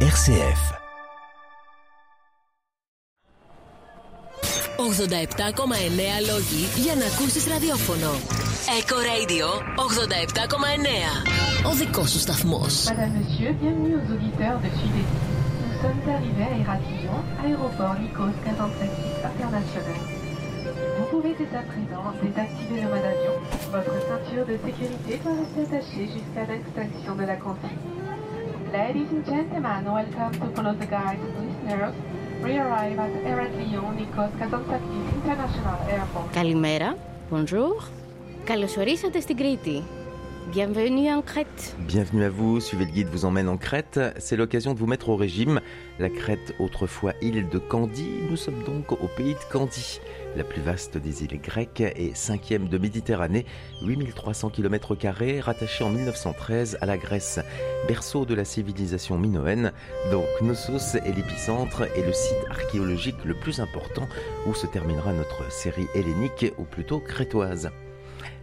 RCF 87,9 λόγοι για να ακούσεις ραδιόφωνο. Eco Radio 87,9. Ο δικός σου σταθμός. Madame, Monsieur, bienvenue aux auditeurs de Sud Nous sommes arrivés à Héraclion, aéroport Nikos 456 international. Vous pouvez dès à présent désactiver le mode avion. Votre ceinture de sécurité doit rester attachée jusqu'à l'extinction de la consigne. Ladies and gentlemen, welcome to Follow the Guide listeners. We arrive at Héraclion, Nikos 456 International Airport. Καλημέρα, bonjour. Καλώς ορίσατε στην Κρήτη. Bienvenue en Crète. Bienvenue à vous, suivez le guide vous emmène en Crète. C'est l'occasion de vous mettre au régime. La Crète, autrefois île de Candie, nous sommes donc au pays de Candie, la plus vaste des îles grecques et cinquième de Méditerranée, 8300 km, rattachée en 1913 à la Grèce, berceau de la civilisation minoenne. Donc Knossos est l'épicentre et le site archéologique le plus important où se terminera notre série hellénique, ou plutôt crétoise.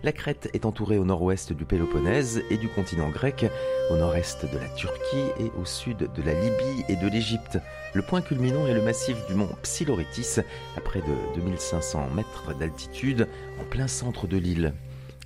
La Crète est entourée au nord-ouest du Péloponnèse et du continent grec, au nord-est de la Turquie et au sud de la Libye et de l'Égypte. Le point culminant est le massif du mont Psiloritis, à près de 2500 mètres d'altitude, en plein centre de l'île.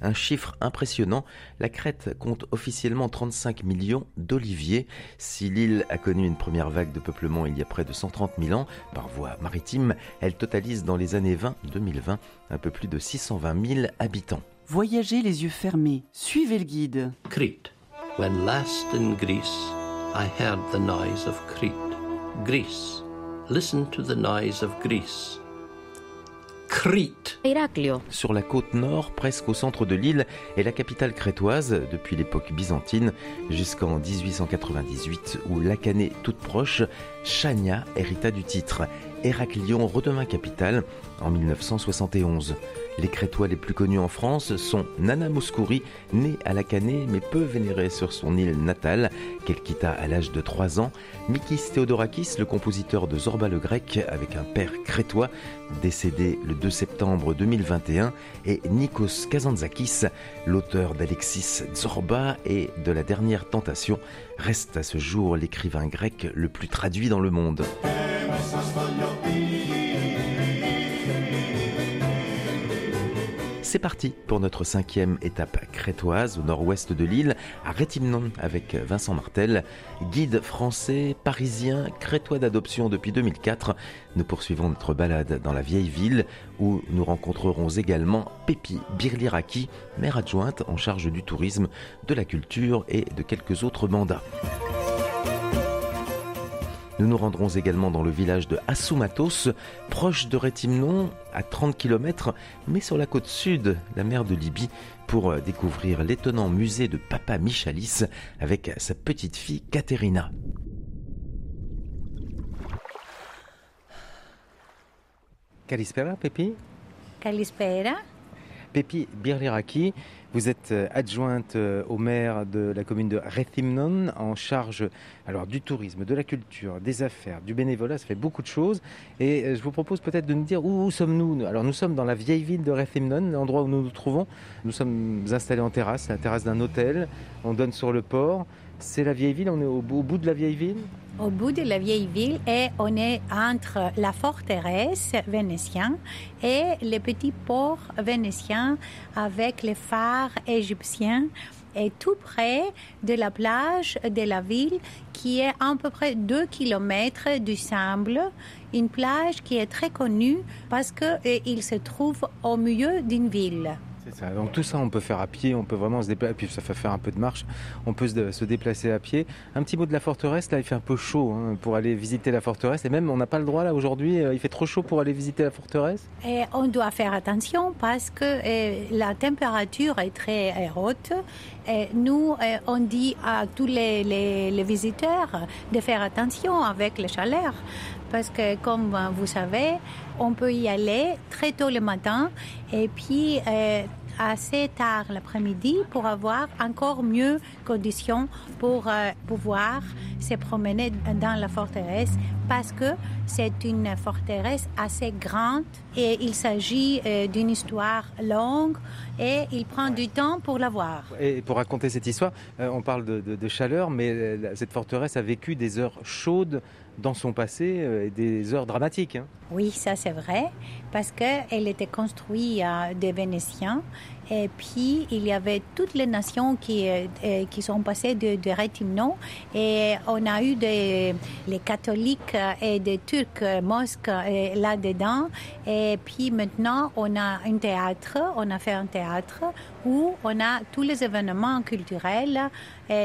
Un chiffre impressionnant, la Crète compte officiellement 35 millions d'oliviers. Si l'île a connu une première vague de peuplement il y a près de 130 000 ans par voie maritime, elle totalise dans les années 20-2020 un peu plus de 620 000 habitants. Voyagez les yeux fermés, suivez le guide. Crete. When last in Greece, I heard the noise of Crete. Greece. Listen to the noise of Greece. Crete. Héraclio. Sur la côte nord, presque au centre de l'île, est la capitale crétoise depuis l'époque byzantine jusqu'en 1898 où l'Acanée toute proche, Chania hérita du titre. Héraclion redevint capitale en 1971. Les Crétois les plus connus en France sont Nana Mouskouri, née à Lacanée mais peu vénérée sur son île natale, qu'elle quitta à l'âge de 3 ans, Mikis Theodorakis, le compositeur de Zorba le grec avec un père crétois, décédé le 2 septembre 2021, et Nikos Kazantzakis, l'auteur d'Alexis Zorba et de La dernière tentation, reste à ce jour l'écrivain grec le plus traduit dans le monde. C'est parti pour notre cinquième étape crétoise au nord-ouest de l'île, à Rétimnon avec Vincent Martel, guide français, parisien, crétois d'adoption depuis 2004. Nous poursuivons notre balade dans la vieille ville où nous rencontrerons également Pépi Birliraki, maire adjointe en charge du tourisme, de la culture et de quelques autres mandats. Nous nous rendrons également dans le village de Assumatos, proche de Rétimnon, à 30 km, mais sur la côte sud, la mer de Libye, pour euh, découvrir l'étonnant musée de Papa Michalis avec sa petite fille Katerina. Kalispera, Pépi? Kalispera Pépi Birliraki, vous êtes euh, adjointe euh, au maire de la commune de Rethymnon en charge alors du tourisme, de la culture, des affaires, du bénévolat, ça fait beaucoup de choses. Et euh, je vous propose peut-être de nous dire où, sommes-nous Alors nous sommes dans la vieille ville de Rethymnon, l'endroit où nous nous trouvons. Nous sommes installés en terrasse, la terrasse d'un hôtel. On donne sur le port. C'est la vieille ville, on est au bout de la vieille ville? Au bout de la vieille ville et on est entre la forteresse vénitienne et le petit port vénitien avec les phares égyptiens et tout près de la plage de la ville qui est à peu près 2 km du Samble, une plage qui est très connue parce qu'il se trouve au milieu d'une ville. C'est ça. Donc tout ça, on peut faire à pied, on peut vraiment se déplacer, puis ça fait faire un peu de marche, on peut se, déplacer à pied. Un petit mot de la forteresse, là il fait un peu chaud hein, pour aller visiter la forteresse, et même on n'a pas le droit là aujourd'hui, euh, il fait trop chaud pour aller visiter la forteresse? Et on doit faire attention parce que euh, la température est très euh, haute. Et nous, euh, on dit à tous les, les- les visiteurs de faire attention avec la chaleur. Parce que, comme euh, vous savez, on peut y aller très tôt le matin et puis euh, assez tard l'après-midi pour avoir encore mieux conditions pour euh, pouvoir se promener dans la forteresse parce que c'est une forteresse assez grande et il s'agit d'une histoire longue et il prend du temps pour la voir. Et pour raconter cette histoire, on parle de, de- chaleur, mais cette forteresse a vécu des heures chaudes dans son passé euh, des heures dramatiques. hein. Oui, ça c'est vrai, parce qu'elle était construite euh, des Vénitiens et puis il y avait toutes les nations qui, euh, euh, qui sont passées de, de et on a eu les catholiques et des Turcs mosques euh, là-dedans et puis maintenant on a un théâtre, on a fait un théâtre où on a tous les événements culturels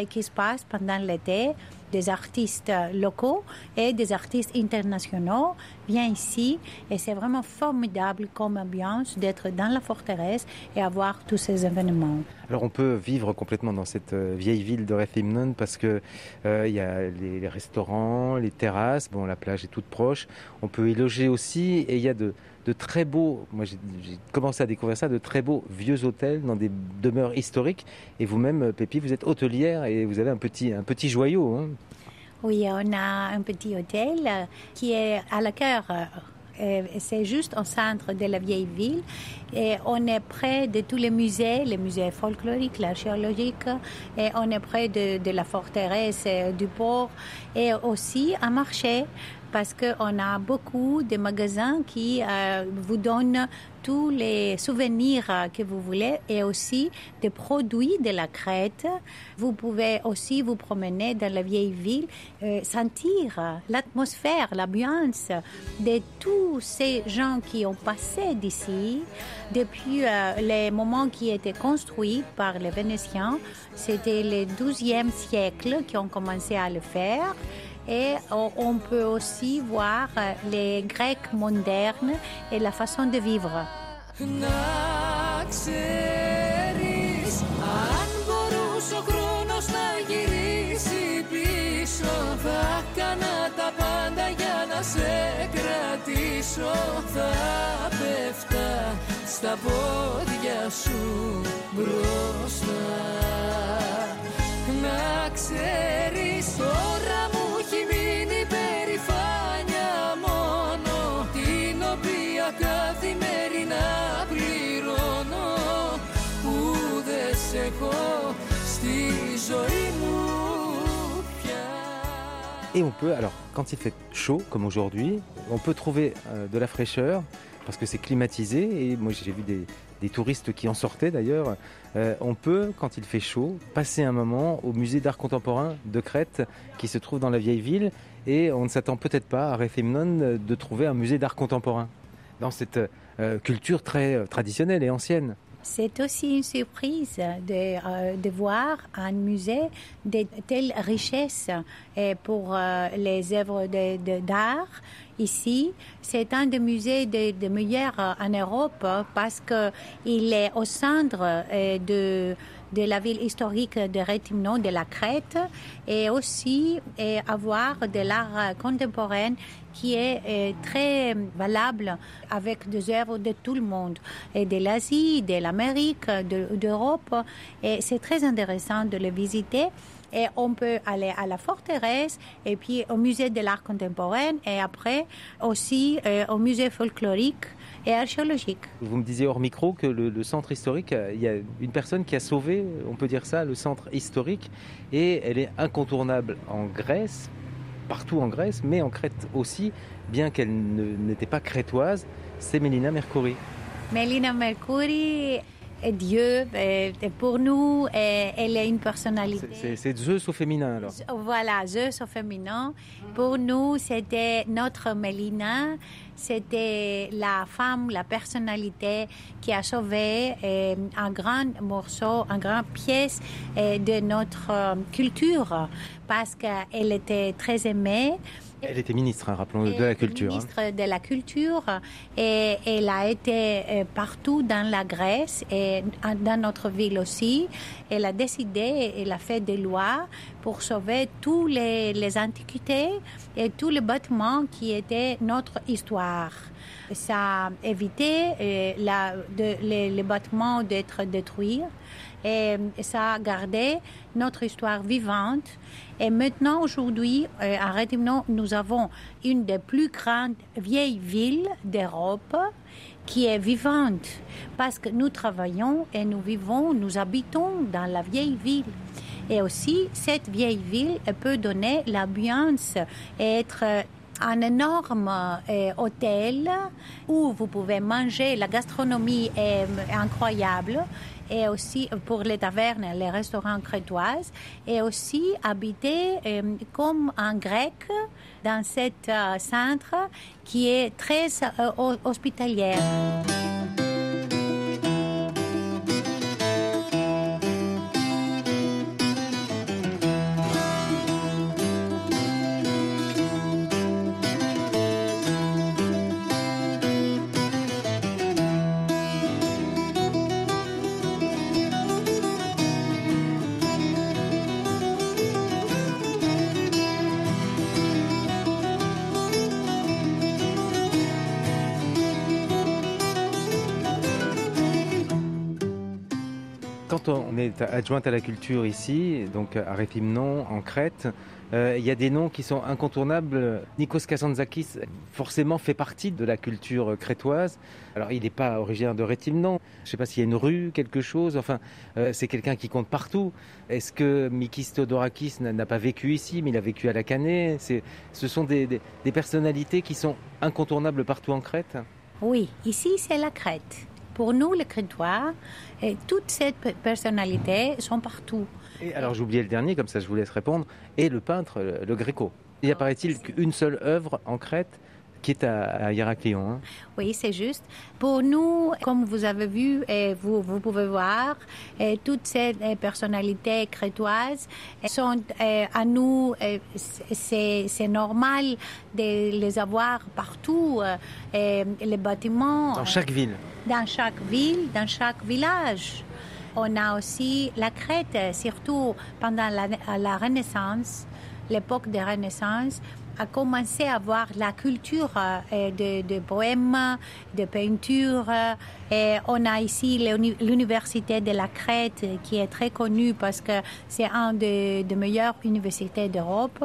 qui se passent pendant l'été des artistes locaux et des artistes internationaux viennent ici et c'est vraiment formidable comme ambiance d'être dans la forteresse et avoir tous ces événements. Alors on peut vivre complètement dans cette euh, vieille ville de Rethymnon parce que euh, il y a les, les restaurants, les terrasses, bon la plage est toute proche. On peut y loger aussi et il y a de, de très beaux, moi j'ai commencé à découvrir ça, de très beaux vieux hôtels dans des demeures historiques. Et vous-même, euh, Pépi, vous êtes hôtelière et vous avez un petit, un petit joyau. hein. Oui, on a un petit hôtel euh, qui est à la cœur. euh, C'est juste au centre de la vieille ville et on est près de tous les musées, les musées folkloriques, l'archéologique, et on est près de, la forteresse du port et aussi un marché parce qu'on a beaucoup de magasins qui euh, vous donnent tous les souvenirs que vous voulez et aussi des produits de la Crète. Vous pouvez aussi vous promener dans la vieille ville, sentir l'atmosphère, l'ambiance de tous ces gens qui ont passé d'ici depuis euh, les moments qui étaient construits par les Vénitiens. C'était le 12e siècle qui ont commencé à le faire. et on peut aussi voir les Grecs modernes et la façon de vivre. Να ξέρεις τώρα δεν σε έχω στη ζωή μου πια Et on peut, alors quand il fait chaud comme aujourd'hui, on peut trouver euh, de la fraîcheur parce que c'est climatisé et moi j'ai vu des, des touristes qui en sortaient d'ailleurs. Euh, on peut, quand il fait chaud, passer un moment au musée d'art contemporain de Crète qui se trouve dans la vieille ville et on ne s'attend peut-être pas à Rethymnon euh, de trouver un musée d'art contemporain dans cette euh, culture très euh, traditionnelle et ancienne. C'est aussi une surprise de, euh, de voir un musée de telle richesse et pour euh, les œuvres d'art. Ici, c'est un des musées des de meilleurs en Europe parce que il est au centre euh, de de la ville historique de Rétimnon, de la Crète, et aussi euh, avoir de l'art contemporain qui est euh, très valable avec des œuvres de tout le monde, et de l'Asie, de l'Amérique, de- d'Europe. Et c'est très intéressant de le visiter. Et on peut aller à la forteresse et puis au musée de l'art contemporain et après aussi euh, au musée folklorique et archéologique. Vous me disiez hors micro que le, le centre historique, euh, il y a une personne qui a sauvé, on peut dire ça, le centre historique, et elle est incontournable en Grèce, partout en Grèce, mais en Crète aussi, bien qu'elle n'était pas crétoise, c'est Mélina Mercouri. Melina Mercuri est Dieu et et pour nous, et elle est une personnalité. C'est Zeus au féminin alors. Voilà, Zeus au féminin. Pour nous, c'était notre Mélina. C'était la femme, la personnalité qui a sauvé euh, un grand morceau, une grande pièce euh, de notre euh, culture parce qu'elle était très aimée. Elle était ministre, hein, rappelons-le, de la culture. hein. Ministre de la culture et elle a été euh, partout dans la Grèce et dans notre ville aussi. Elle a décidé, elle a fait des lois pour sauver tous les, les antiquités et tous les bâtiments qui étaient notre histoire. Ça a évité euh, la- de- les, les bâtiments d'être détruits et ça a gardé notre histoire vivante. Et maintenant, aujourd'hui, euh, à Rétimnon, nous avons une des plus grandes vieilles villes d'Europe qui est vivante parce que nous travaillons et nous vivons, nous habitons dans la vieille ville. Et aussi, cette vieille ville peut donner l'ambiance et être euh, un énorme euh, hôtel où vous pouvez manger. La gastronomie est euh, incroyable. Et aussi pour les tavernes, les restaurants crétoises. Et aussi habiter euh, comme un grec dans cet euh, centre qui est très euh, ho- hospitalière. Adjointe à la culture ici, donc à Réthymnon, en Crète, euh, il y a des noms qui sont incontournables. Nikos Kazantzakis, forcément, fait partie de la culture crétoise. Alors, il n'est pas originaire de Réthymnon. Je ne sais pas s'il y a une rue, quelque chose. Enfin, euh, c'est quelqu'un qui compte partout. Est-ce que Mikis Theodorakis n'a pas vécu ici, mais il a vécu à la Canée Ce sont des personnalités qui sont incontournables partout en Crète Oui, ici c'est la Crète. Pour nous, les Crétois, et toutes ces pe- personnalités sont partout. Et alors oublié le dernier, comme ça je vous laisse répondre, et le peintre, le, le Gréco. Il apparaît-il qu'une seule œuvre en Crète qui est à, Héraclion. hein. Oui, c'est juste. Pour nous, comme vous avez vu et vous, vous pouvez voir, et toutes ces euh, personnalités crétoises sont euh, à nous, euh, c'est normal de les avoir partout. et les bâtiments. Dans chaque ville. dans chaque ville, dans chaque village. On a aussi la Crète, surtout pendant la, la Renaissance, l'époque de Renaissance, a commencé à avoir la culture euh, de, de poèmes, de peinture. euh, Et on a ici l'uni- l'université de la Crète qui est très connue parce que c'est une des des meilleures universités d'Europe.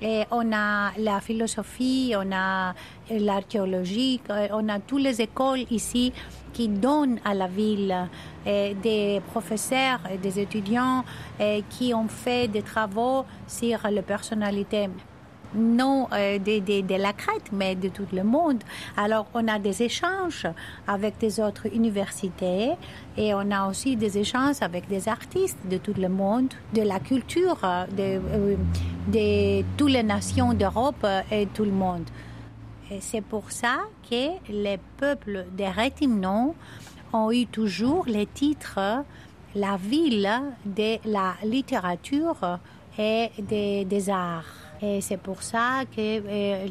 Et on a la philosophie, on a l'archéologie, euh, on a toutes les écoles ici qui donnent à la ville des professeurs et des étudiants qui ont fait des travaux sur la personnalité non euh, de, de- de la Crète, mais de tout le monde. Alors, on a des échanges avec des autres universités et on a aussi des échanges avec des artistes de tout le monde, de la culture euh, de, euh, de toutes les nations d'Europe et tout le monde. Et c'est pour ça que les peuples de Réthymnon ont eu toujours les titres la ville de la littérature et des, des arts. Et c'est pour ça que euh,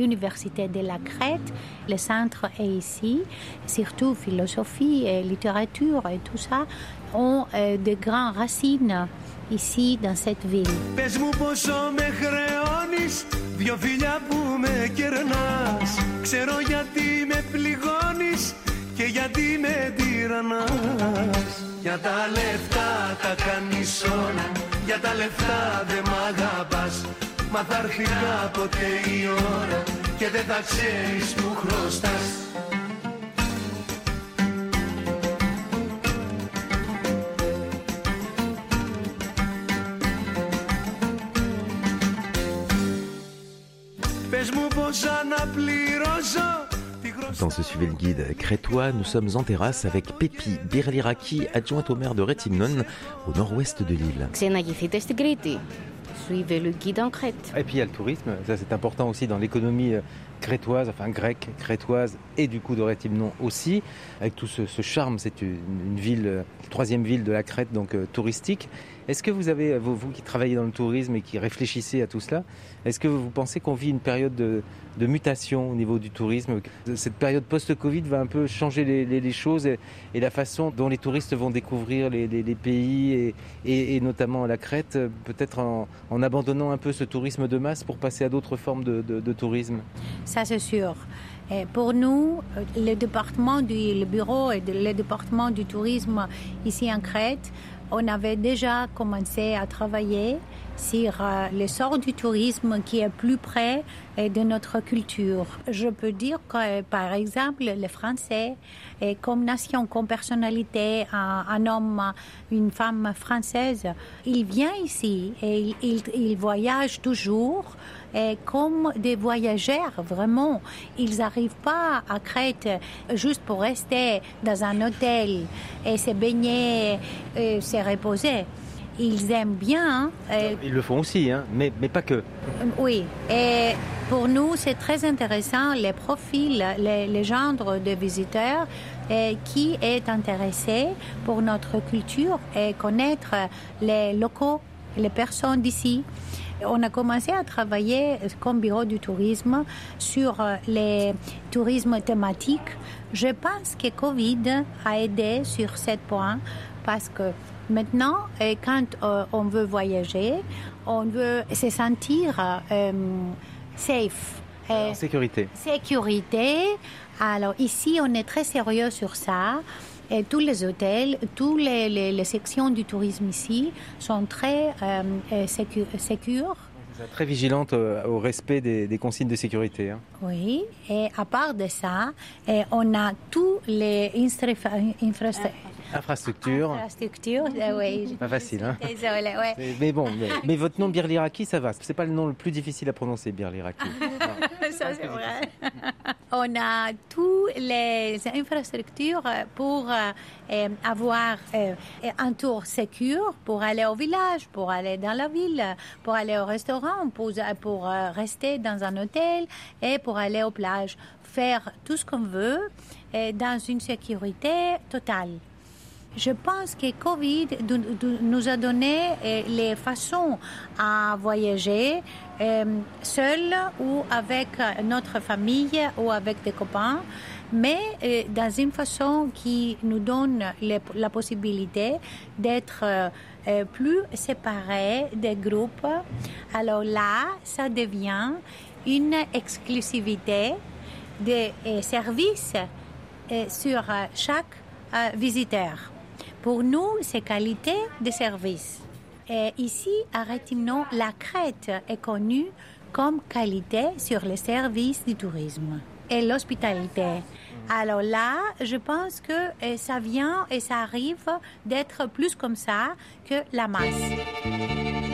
l'université de la Crète, le centre est ici, surtout philosophie et littérature et tout ça, ont euh, de grandes racines ici dans cette ville. Πες μου πόσο με χρεώνεις Δυο φιλιά που με κερνάς Ξέρω γιατί με πληγώνεις Και γιατί με τυραννάς Για τα λεφτά τα κάνεις όλα Για τα λεφτά δε μ' αγαπάς Μα θα έρθει κάποτε η ώρα Και δεν θα ξέρεις που χρωστάς Πες μου πως αναπληρώσω τη Dans ce suivez le guide crétois, nous sommes en terrasse avec Pépi Birliraki, adjointe au maire de Rétimnon, au nord-ouest de l'île. suivez le guide en Crète. Et puis il y a le tourisme, ça c'est important aussi dans l'économie euh, crétoise, enfin grecque, crétoise et du coup d'Orétimnon aussi, avec tout ce, charme. C'est une, ville, euh, troisième ville de la Crète, donc euh, touristique. Est-ce que vous avez, vous, qui travaillez dans le tourisme et qui réfléchissez à tout cela, est-ce que vous pensez qu'on vit une période de, mutation au niveau du tourisme? Cette période post-Covid va un peu changer les, choses et, la façon dont les touristes vont découvrir les, pays et, notamment la Crète, peut-être en, abandonnant un peu ce tourisme de masse pour passer à d'autres formes de, tourisme? Ça, c'est sûr. Pour nous, euh, le département du le bureau et le département du tourisme ici en Crète, on avait déjà commencé à travailler sur euh, l'essor du tourisme qui est plus près euh, de notre culture. Je peux dire que, par exemple, les Français, comme nation, comme personnalité, un, homme, une femme française, il vient ici et il, il voyage toujours et comme des voyageurs, vraiment. Ils n'arrivent pas à Crète juste pour rester dans un hôtel et se baigner et se reposer. Ils aiment bien. euh, Ils le font aussi, hein, mais, mais pas que. oui, et pour nous, c'est très intéressant les profils, les, les genres de visiteurs et qui est intéressé pour notre culture et connaître les locaux, les personnes d'ici. On a commencé à travailler comme bureau du tourisme sur euh, les tourismes thématiques. Je pense que Covid a aidé sur ce point parce que maintenant, euh, quand euh, on veut voyager, on veut se sentir euh, safe. sécurité. sécurité. Alors ici, on est très sérieux sur ça. Et tous les hôtels, toutes les, les- les sections du tourisme ici sont très euh, sécu- sécures. Très vigilante au respect des, des consignes de sécurité. hein. Oui, et à part de ça, on a tous les infra- infra- Infrastructure. infrastructures. eh oui, Pas facile, hein. Désolée, ouais. Mais, bon, mais, mais votre nom Birliraki, ça va. C'est pas le nom le plus difficile à prononcer, Birliraki. Ça, c'est vrai. On a toutes les infrastructures pour euh, avoir euh, un tour sécur pour aller au village, pour aller dans la ville, pour aller au restaurant, pour, pour euh, rester dans un hôtel et pour aller aux plages. Faire tout ce qu'on veut dans une sécurité totale. Je pense que Covid nous a donné euh, les façons à voyager euh, seul ou avec euh, notre famille ou avec des copains, mais dans une façon qui nous donne la possibilité d'être plus séparés des groupes. Alors là, ça devient une exclusivité des services sur chaque visiteur. Pour nous, c'est qualité de service. Et ici, à Rétimnon, la Crète est connue comme qualité sur les services du tourisme et l'hospitalité. Alors là, je pense que euh, ça vient et ça arrive d'être plus comme ça que la masse.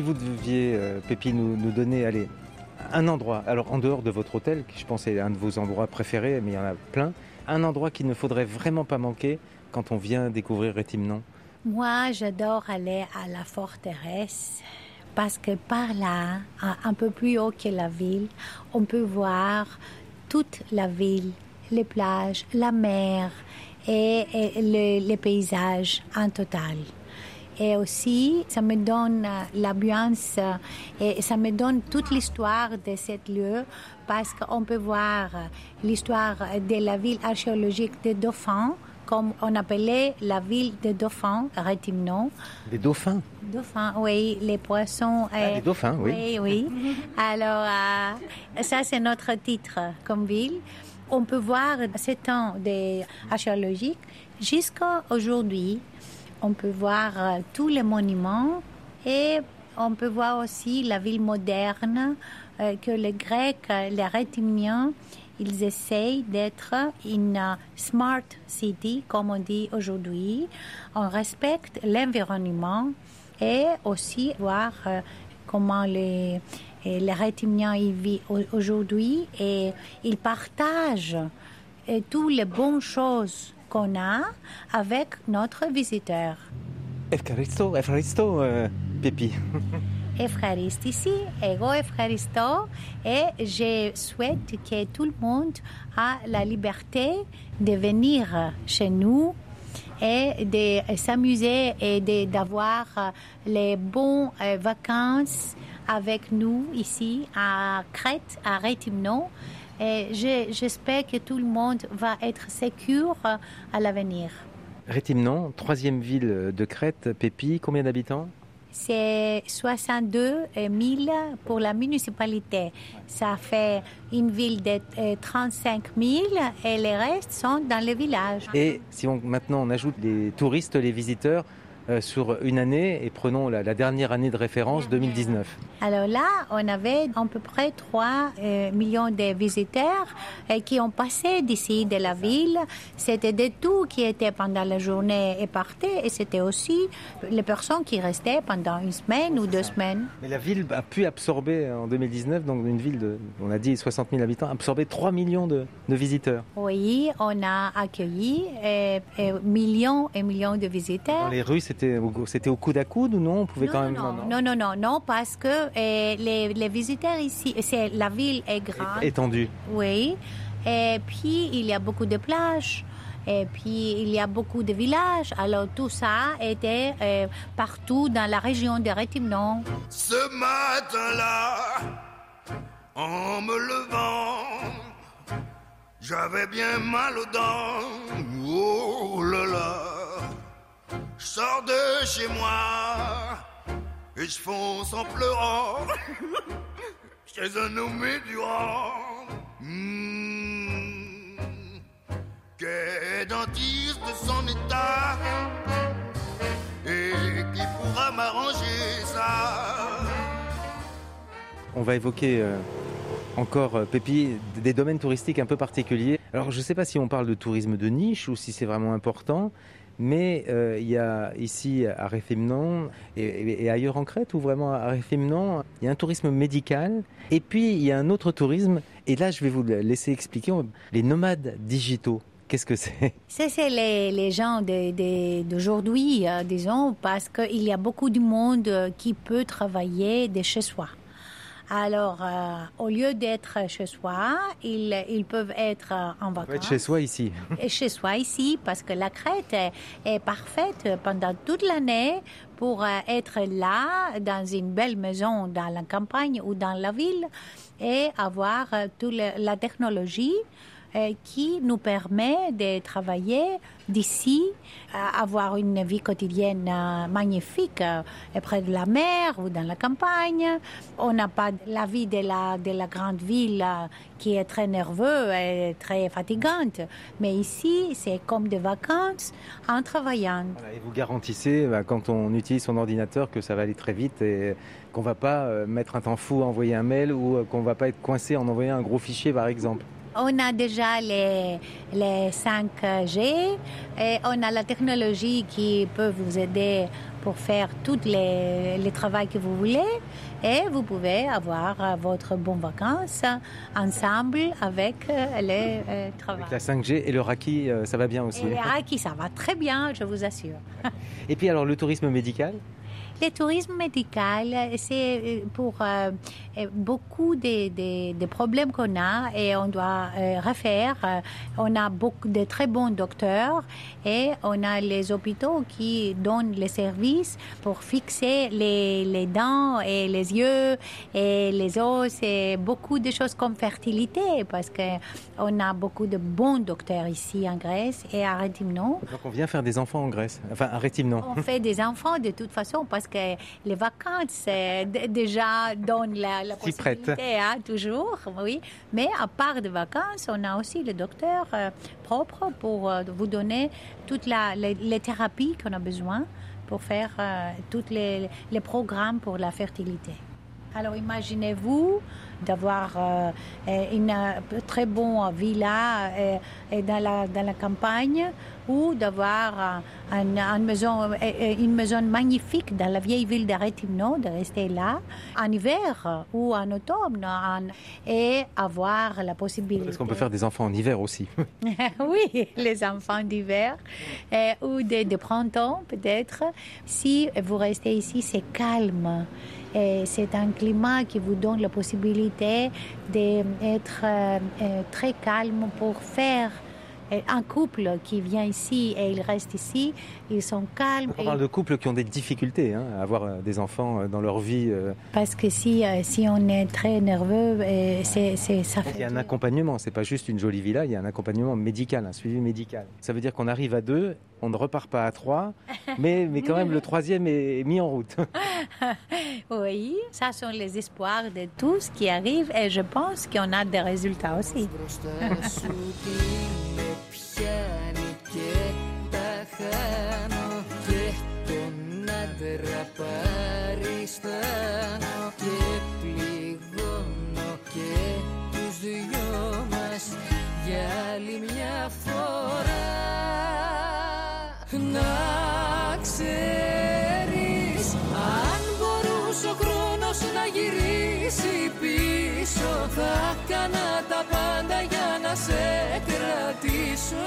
Si vous deviez, euh, Pépi, nous, donner allez, un endroit, alors en dehors de votre hôtel, qui je pense est un de vos endroits préférés, mais il y en a plein, un endroit qu'il ne faudrait vraiment pas manquer quand on vient découvrir Rétimnon Moi, j'adore aller à la forteresse parce que par là, un peu plus haut que la ville, on peut voir toute la ville, les plages, la mer et, et le- les paysages en total. Et aussi, ça me donne euh, l'ambiance euh, et ça me donne toute l'histoire de ce lieu parce qu'on peut voir euh, l'histoire de la ville archéologique de Dauphin, comme on appelait la ville de Dauphin, Rétimnon. Des dauphins Dauphin, oui, les poissons. Ah, des dauphins, oui. Oui, oui. Alors, euh, ça, c'est notre titre comme ville. on peut voir ce temps des archéologiques jusqu'à aujourd'hui. On peut voir euh, tous les monuments et on peut voir aussi la ville moderne euh, que les Grecs, euh, les Rétimiens, ils essayent d'être une smart city, comme on dit aujourd'hui. On respecte l'environnement et aussi voir comment les, les Rétimiens y vivent au- aujourd'hui et ils partagent toutes les bonnes choses qu'on a avec notre visiteur. Efcharisto, Efcharisto, euh, Pépi. Efcharist ici, ego Efcharisto, et je souhaite que tout le monde a la liberté de venir chez nous et de s'amuser et d'avoir les bonnes euh, vacances avec nous ici à Crète, à Rétimnon. Et je- j'espère que tout le monde va être sécure à l'avenir. Rétimnon, troisième ville de Crète, Pépi, combien d'habitants? C'est 62 000 pour la municipalité. Ça fait une ville de euh, 35 000 et les restes sont dans les villages. Et si on, maintenant on ajoute les touristes, les visiteurs, euh, sur une année, et prenons la, la dernière année de référence, 2019. Alors là, on avait à peu près 3 euh, millions de visiteurs euh, qui ont passé d'ici de la ville. C'était de tout qui était pendant la journée et partaient. Et c'était aussi les personnes qui restaient pendant une semaine ou deux semaines. Mais la ville a pu absorber en 2019, donc une ville de, on a dit 60 000 habitants, absorber 3 millions de, de visiteurs. Oui, on a accueilli euh, euh, millions et millions de visiteurs. Dans les rues, c'était au, c'était au coude à coude ou non? On pouvait quand même. Non, non, non, non, non, parce que euh, les, les visiteurs ici, c'est la ville est grande. Étendu. Oui. Et puis il y a beaucoup de plages. Et puis il y a beaucoup de villages. Alors tout ça était euh, partout dans la région de Rétimnon. Ce matin-là, en me levant, j'avais bien mal aux dents. Oh là là, je sors de chez moi et je fonce en pleurant chez un nommé Durand. Hmm, qu'est dentiste de son état et qui pourra m'arranger ça. On va évoquer euh, encore, euh, Pépi, des domaines touristiques un peu particuliers. Alors, je ne sais pas si on parle de tourisme de niche ou si c'est vraiment important, mais euh, il y a ici à Réfimnon et, ailleurs en Crète, ou vraiment à Réfimnon, il y a un tourisme médical. Et puis, il y a un autre tourisme, et là, je vais vous laisser expliquer, les nomades digitaux. Qu'est-ce que c'est? Ça, c'est les, gens d'aujourd'hui, euh, disons, parce qu'il y a beaucoup de monde euh, qui peut travailler de chez soi. Alors, euh, au lieu d'être chez soi, ils, ils peuvent être euh, en vacances. va être chez soi ici. Et chez soi ici, parce que la Crète est, est parfaite pendant toute l'année pour euh, être là, dans une belle maison dans la campagne ou dans la ville, et avoir euh, toute la technologie qui nous permet de travailler d'ici, euh, avoir une vie quotidienne euh, magnifique euh, près de la mer ou dans la campagne. On n'a pas la vie de la, de la grande ville euh, qui est très nerveuse et très fatigante. Mais ici, c'est comme des vacances en travaillant. Et vous garantissez, bah, quand on utilise son ordinateur, que ça va aller très vite et qu'on va pas euh, mettre un temps fou à envoyer un mail ou euh, qu'on va pas être coincé en envoyant un gros fichier, par exemple. On a déjà les, les 5G et on a la technologie qui peut vous aider pour faire tout les, les travail que vous voulez et vous pouvez avoir votre bonne vacances ensemble avec euh, le euh, travail. Avec la 5G et le Raki, euh, ça va bien aussi. Et les qui ça va très bien, je vous assure. Et puis alors le tourisme médical? Le tourisme médical, c'est euh, pour euh, euh, beaucoup des des- des problèmes qu'on a et on doit euh, refaire. On a beaucoup de très bons docteurs et on a les hôpitaux qui donnent les services pour fixer les, les dents et les yeux et les os et beaucoup de choses comme fertilité parce que on a beaucoup de bons docteurs ici en Grèce et à Rétimnon. Donc on vient faire des enfants en Grèce. Enfin, à Rétimnon. On fait des enfants de toute façon parce que les vacances euh, déjà donnent la, la possibilité, hein, toujours, oui. Mais à part des vacances, on a aussi le docteur euh, propre pour euh, vous donner toutes la- les, les thérapies qu'on a besoin pour faire euh, tous les, les programmes pour la fertilité. Alors imaginez-vous d'avoir euh, une très bonne villa euh, euh, dans, la, dans la campagne ou d'avoir euh, une, une maison, une maison magnifique dans la vieille ville de Rétimno, de rester là en hiver ou en automne en- et avoir la possibilité. Parce qu'on peut faire des enfants en hiver aussi. oui, les enfants d'hiver euh, ou de, de printemps peut-être. Si vous restez ici, c'est calme. C'est un climat qui vous donne la possibilité d'être euh, euh, très calme pour faire euh, un couple qui vient ici et il reste ici, ils sont calmes. On et- parle de couples qui ont des difficultés hein, à avoir des enfants dans leur vie. Parce que si, si on est très nerveux, c'est, ça Il y fait... a un accompagnement, c'est pas juste une jolie villa, il y a un accompagnement médical, un suivi médical. Ça veut dire qu'on arrive à deux, on ne repart pas à trois, mais, mais quand même le troisième est mis en route. Oui, ça sont les espoirs de tous qui arrivent et je pense qu'on a des résultats aussi. μπροστά σου τι με πιάνει και τα χάνω και τον άντρα παριστάνω και πληγώνω και τους δυο μας για άλλη μια φορά να ξέρεις αν μπορούσε ο χρόνος να γυρίσει πίσω θα έκανα τα πάντα για να σε κρατήσω.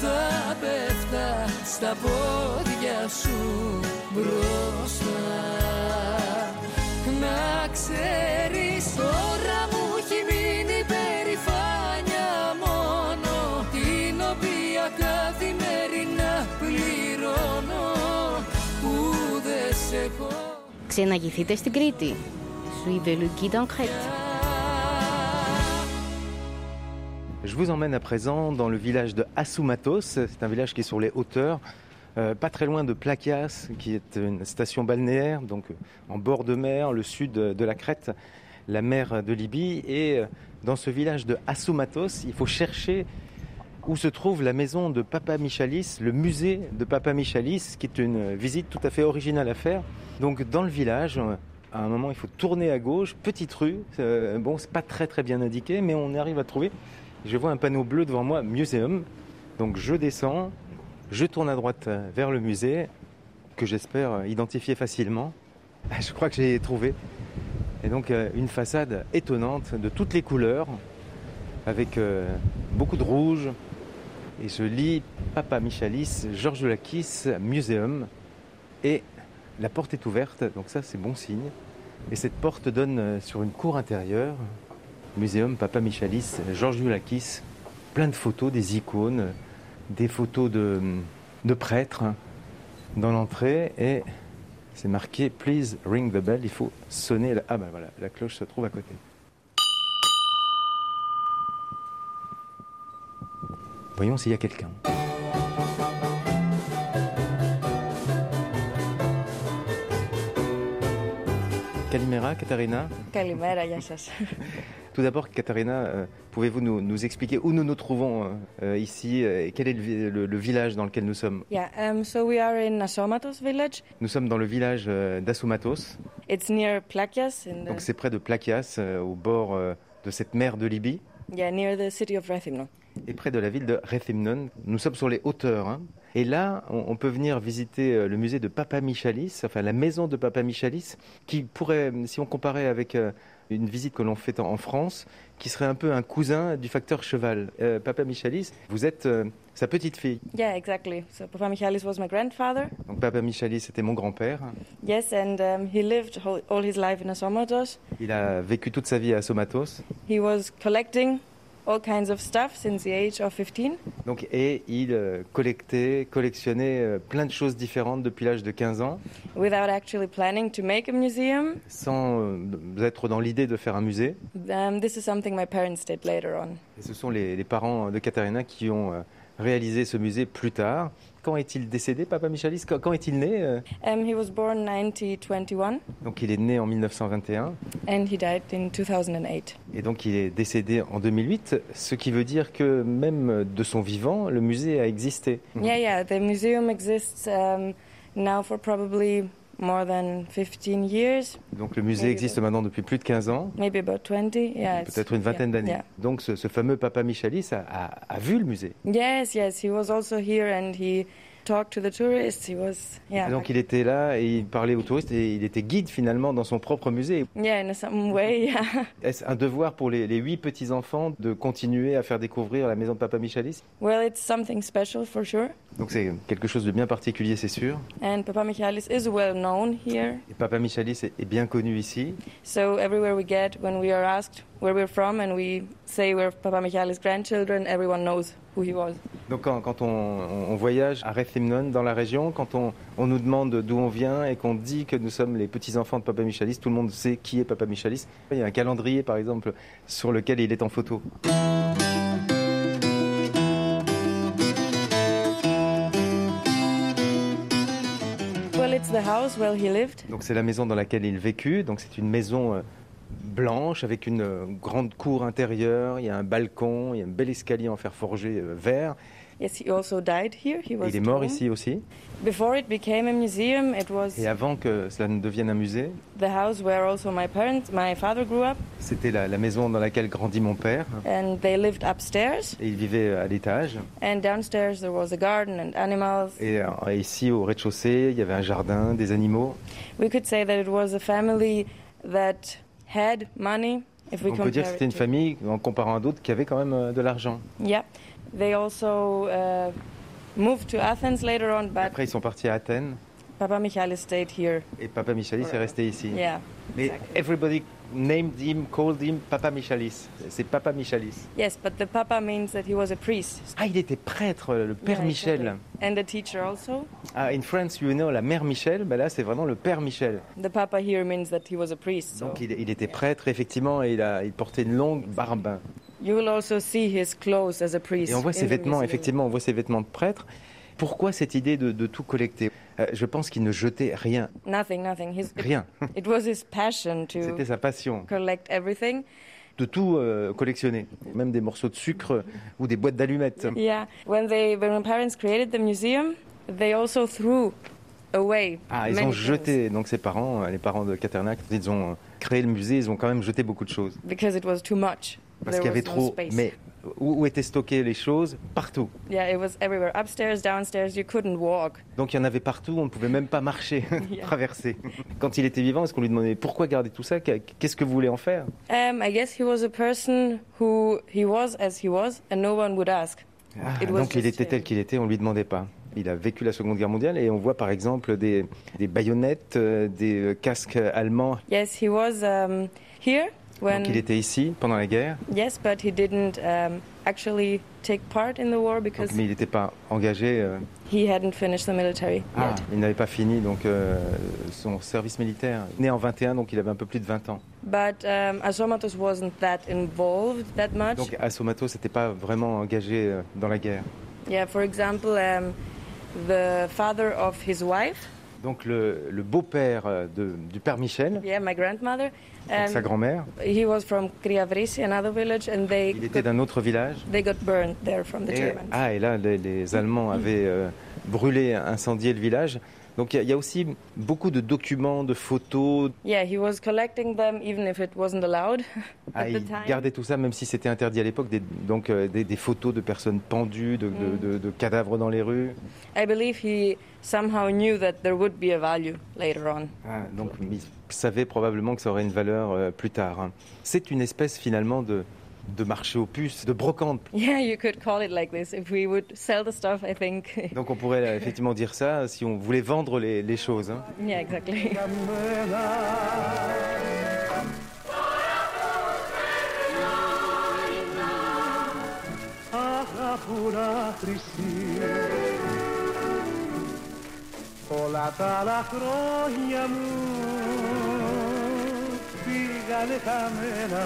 Θα πέφτα στα πόδια σου μπροστά. Να ξέρεις τώρα μου Ξεναγηθείτε στην Κρήτη. Suivez le guide en Crète. Je vous emmène à présent dans le village de Assoumatos. C'est un village qui est sur les hauteurs, euh, pas très loin de Plakias, qui est une station balnéaire, donc euh, en bord de mer, le sud de la Crète, la mer de Libye. Et euh, dans ce village de Assoumatos, il faut chercher où se trouve la maison de Papa Michalis, le musée de Papa Michalis, qui est une visite tout à fait originale à faire. Donc dans le village, à un moment, il faut tourner à gauche, petite rue. Euh, bon, c'est pas très très bien indiqué, mais on arrive à trouver. Je vois un panneau bleu devant moi, muséum. Donc je descends, je tourne à droite vers le musée, que j'espère identifier facilement. Je crois que j'ai trouvé. Et donc euh, une façade étonnante de toutes les couleurs, avec euh, beaucoup de rouge. Et je lis Papa Michalis, Georges Lakis, Muséum. Et la porte est ouverte, donc ça c'est bon signe. Et cette porte donne euh, sur une cour intérieure. Muséum Papa Michalis, Georges Lakis. Plein de photos, des icônes, des photos de, de prêtres dans l'entrée. Et c'est marqué Please ring the bell. Il faut sonner. Ah ben voilà, la cloche se trouve à côté. Voyons s'il y a quelqu'un. Kalimera, Katharina. Kalimera, Yassas. Tout d'abord, Katharina, euh, pouvez-vous nous, expliquer où nous nous trouvons euh, euh, ici euh, et quel est le, village dans lequel nous sommes? Yeah, um, so we are in Asomatos village. Nous sommes dans le village euh. It's near Plakias. The... Donc c'est près de Plakias, au bord de cette mer de Libye. Yeah, near the city of Rathimno et près de la ville de Rethymnon. Nous sommes sur les hauteurs. hein. Et là, on, peut venir visiter euh, le musée de Papa Michalis, enfin la maison de Papa Michalis, qui pourrait, si on comparait avec euh, une visite que l'on fait en, France, qui serait un peu un cousin du facteur cheval. Euh, Papa Michalis, vous êtes euh, sa petite fille. Yeah, exactly. So Papa Michalis was my grandfather. Donc Papa Michalis, c'était mon grand-père. Yes, and um, he lived all his life in Asomatos. Il a vécu toute sa vie à Somatos. He was collecting all kinds of stuff since the age of 15. Donc, et il euh, collectait, collectionnait euh, plein de choses différentes depuis l'âge de 15 ans, without actually planning to make a museum. sans euh, être dans l'idée de faire un musée. Um, this is something my parents did later on. Et ce sont les, les parents de Katharina qui ont réalisé ce musée plus tard, Quand est-il décédé, Papa Michalis? Quand, est-il né euh? Um, he was born 1921 Donc il est né en 1921 and he died in 2008. et donc il est décédé en 2008, ce qui veut dire que même de son vivant, le musée a existé. Yeah, yeah. The museum exists um, now for probably more than 15 years, Donc le musée existe maintenant depuis plus de 15 ans, maybe about 20. Yeah, peut-être une vingtaine yeah, d'années. yeah. Donc ce, ce fameux Papa Michalis a, a- a vu le musée. Yes, yes. He was also here and he talked to the tourists. He was, yeah. Et donc il était là et il parlait aux touristes et il était guide finalement dans son propre musée. Yeah, in some way, yeah. Est-ce un devoir pour les, huit petits-enfants de continuer à faire découvrir la maison de Papa Michalis? Well, it's something special for sure. Donc c'est quelque chose de bien particulier, c'est sûr. And Papa Michalis is well known here. Et Papa Michalis est, est bien connu ici. So everywhere we get, when we are asked where we're from and we say we're Papa Michalis' grandchildren, everyone knows who he was. Donc quand, quand on, voyage à Refimnon dans la région, quand on, on nous demande d'où on vient et qu'on dit que nous sommes les petits-enfants de Papa Michalis, tout le monde sait qui est Papa Michalis. Il y a un calendrier par exemple sur lequel il est en photo. Donc c'est la maison dans laquelle il vécut. Donc c'est une maison euh, blanche avec une euh, grande cour intérieure. Il y a un balcon, il y a un bel escalier en fer forgé euh, vert. Yes, he also died here. He was Il est mort ici aussi. Before it became a museum, it was Et avant que cela ne devienne un musée, the house where also my parents, my father grew up, c'était la, la maison dans laquelle grandit mon père. and they lived upstairs. Et il vivait à l'étage. And downstairs there was a garden and animals. Et euh, ici, au rez-de-chaussée, il y avait un jardin, des animaux. We could say that it was a family that had money. If we On peut dire que c'était it une to- famille, en comparant à d'autres, qui avait quand même euh, de l'argent. Yeah, they also uh, moved to Athens later on, but Après, ils sont partis à Athènes. Papa Michalis stayed here. Et Papa Michalis est resté ici. Yeah. Mais everybody named him, called him Papa Michalis. C'est Papa Michalis. Yes, but the Papa means that he was a priest. Ah, il était prêtre, le Père Yeah, Michel. exactly. And a teacher also. Ah, in France, you know, la Mère Michel, ben là, c'est vraiment le Père Michel. The Papa here means that he was a priest. So Donc, il, il était prêtre, effectivement, et il, a, il portait une longue barbe. You will also see his clothes as a priest. Et on voit ses vêtements, effectivement, on voit ses vêtements de prêtre. Pourquoi cette idée de, de tout collecter? Euh, Je pense qu'il ne jetait rien. Nothing, nothing. His, Rien. It was his passion to C'était sa passion. collect everything. De tout euh, collectionner. Même des morceaux de sucre ou des boîtes d'allumettes. Yeah. When they, when my parents created the museum, they also threw away Ah, ils ont things jeté, donc ses parents, euh, les parents de Caternac, ils ont euh, créé le musée, ils ont quand même jeté beaucoup de choses. because it was too much. Parce qu'il y avait no trop. Mais où, où étaient stockées les choses? Partout. Yeah, it was everywhere. Upstairs, downstairs, you couldn't walk. Donc il y en avait partout, on ne pouvait même pas marcher, Yeah. traverser. Quand il était vivant, est-ce qu'on lui demandait pourquoi garder tout ça? Qu'est-ce que vous voulez en faire? Um, I guess he was a person who he was as he was, and no one would ask. Ah, It was Donc il était tel qu'il était, on ne lui demandait pas. Il a vécu la Seconde Guerre mondiale et on voit par exemple des, des baïonnettes, euh, des euh, casques allemands. Yes, he was um, here when. Donc il était ici pendant la guerre, Yes, but he didn't um, actually take part in the war donc, because mais il n'était pas engagé. euh, he hadn't finished the military Ah, yet. il n'avait pas fini donc euh, son service militaire. Né en 21, donc il avait un peu plus de 20 ans. But um, Asomatos wasn't that involved that much. Donc Assomato, c'était pas vraiment engagé euh, dans la guerre. Yeah, for example, um, the father of his wife, Donc le, le beau-père euh, du père Michel, yeah, my grandmother, donc um, sa grand-mère, he was from Kriavrisi, another village, and they il était d'un autre village. they got burned there from the Et, Germans. ah, et là, les, les Allemands avaient euh, brûlé, incendié le village. Donc il y, a- il y a aussi beaucoup de documents, de photos. Yeah, he was collecting them even if it wasn't allowed Ah, at the il time. gardait tout ça, même si c'était interdit à l'époque. des- donc euh, des, des photos de personnes pendues, de, de- Mm. de- de cadavres dans les rues. I believe he somehow knew that there would be a value later on. Ah, donc il savait probablement que ça aurait une valeur euh, plus tard. hein. C'est une espèce finalement de, de marché aux puces, de brocante. Yeah, you could call it like this. If we would sell the stuff, I think. Donc on pourrait euh, effectivement dire ça si on voulait vendre les, les choses. hein. yeah, exactly. Αγαπούρα χρυσή Όλα τα άλλα χρόνια μου πήγανε χαμένα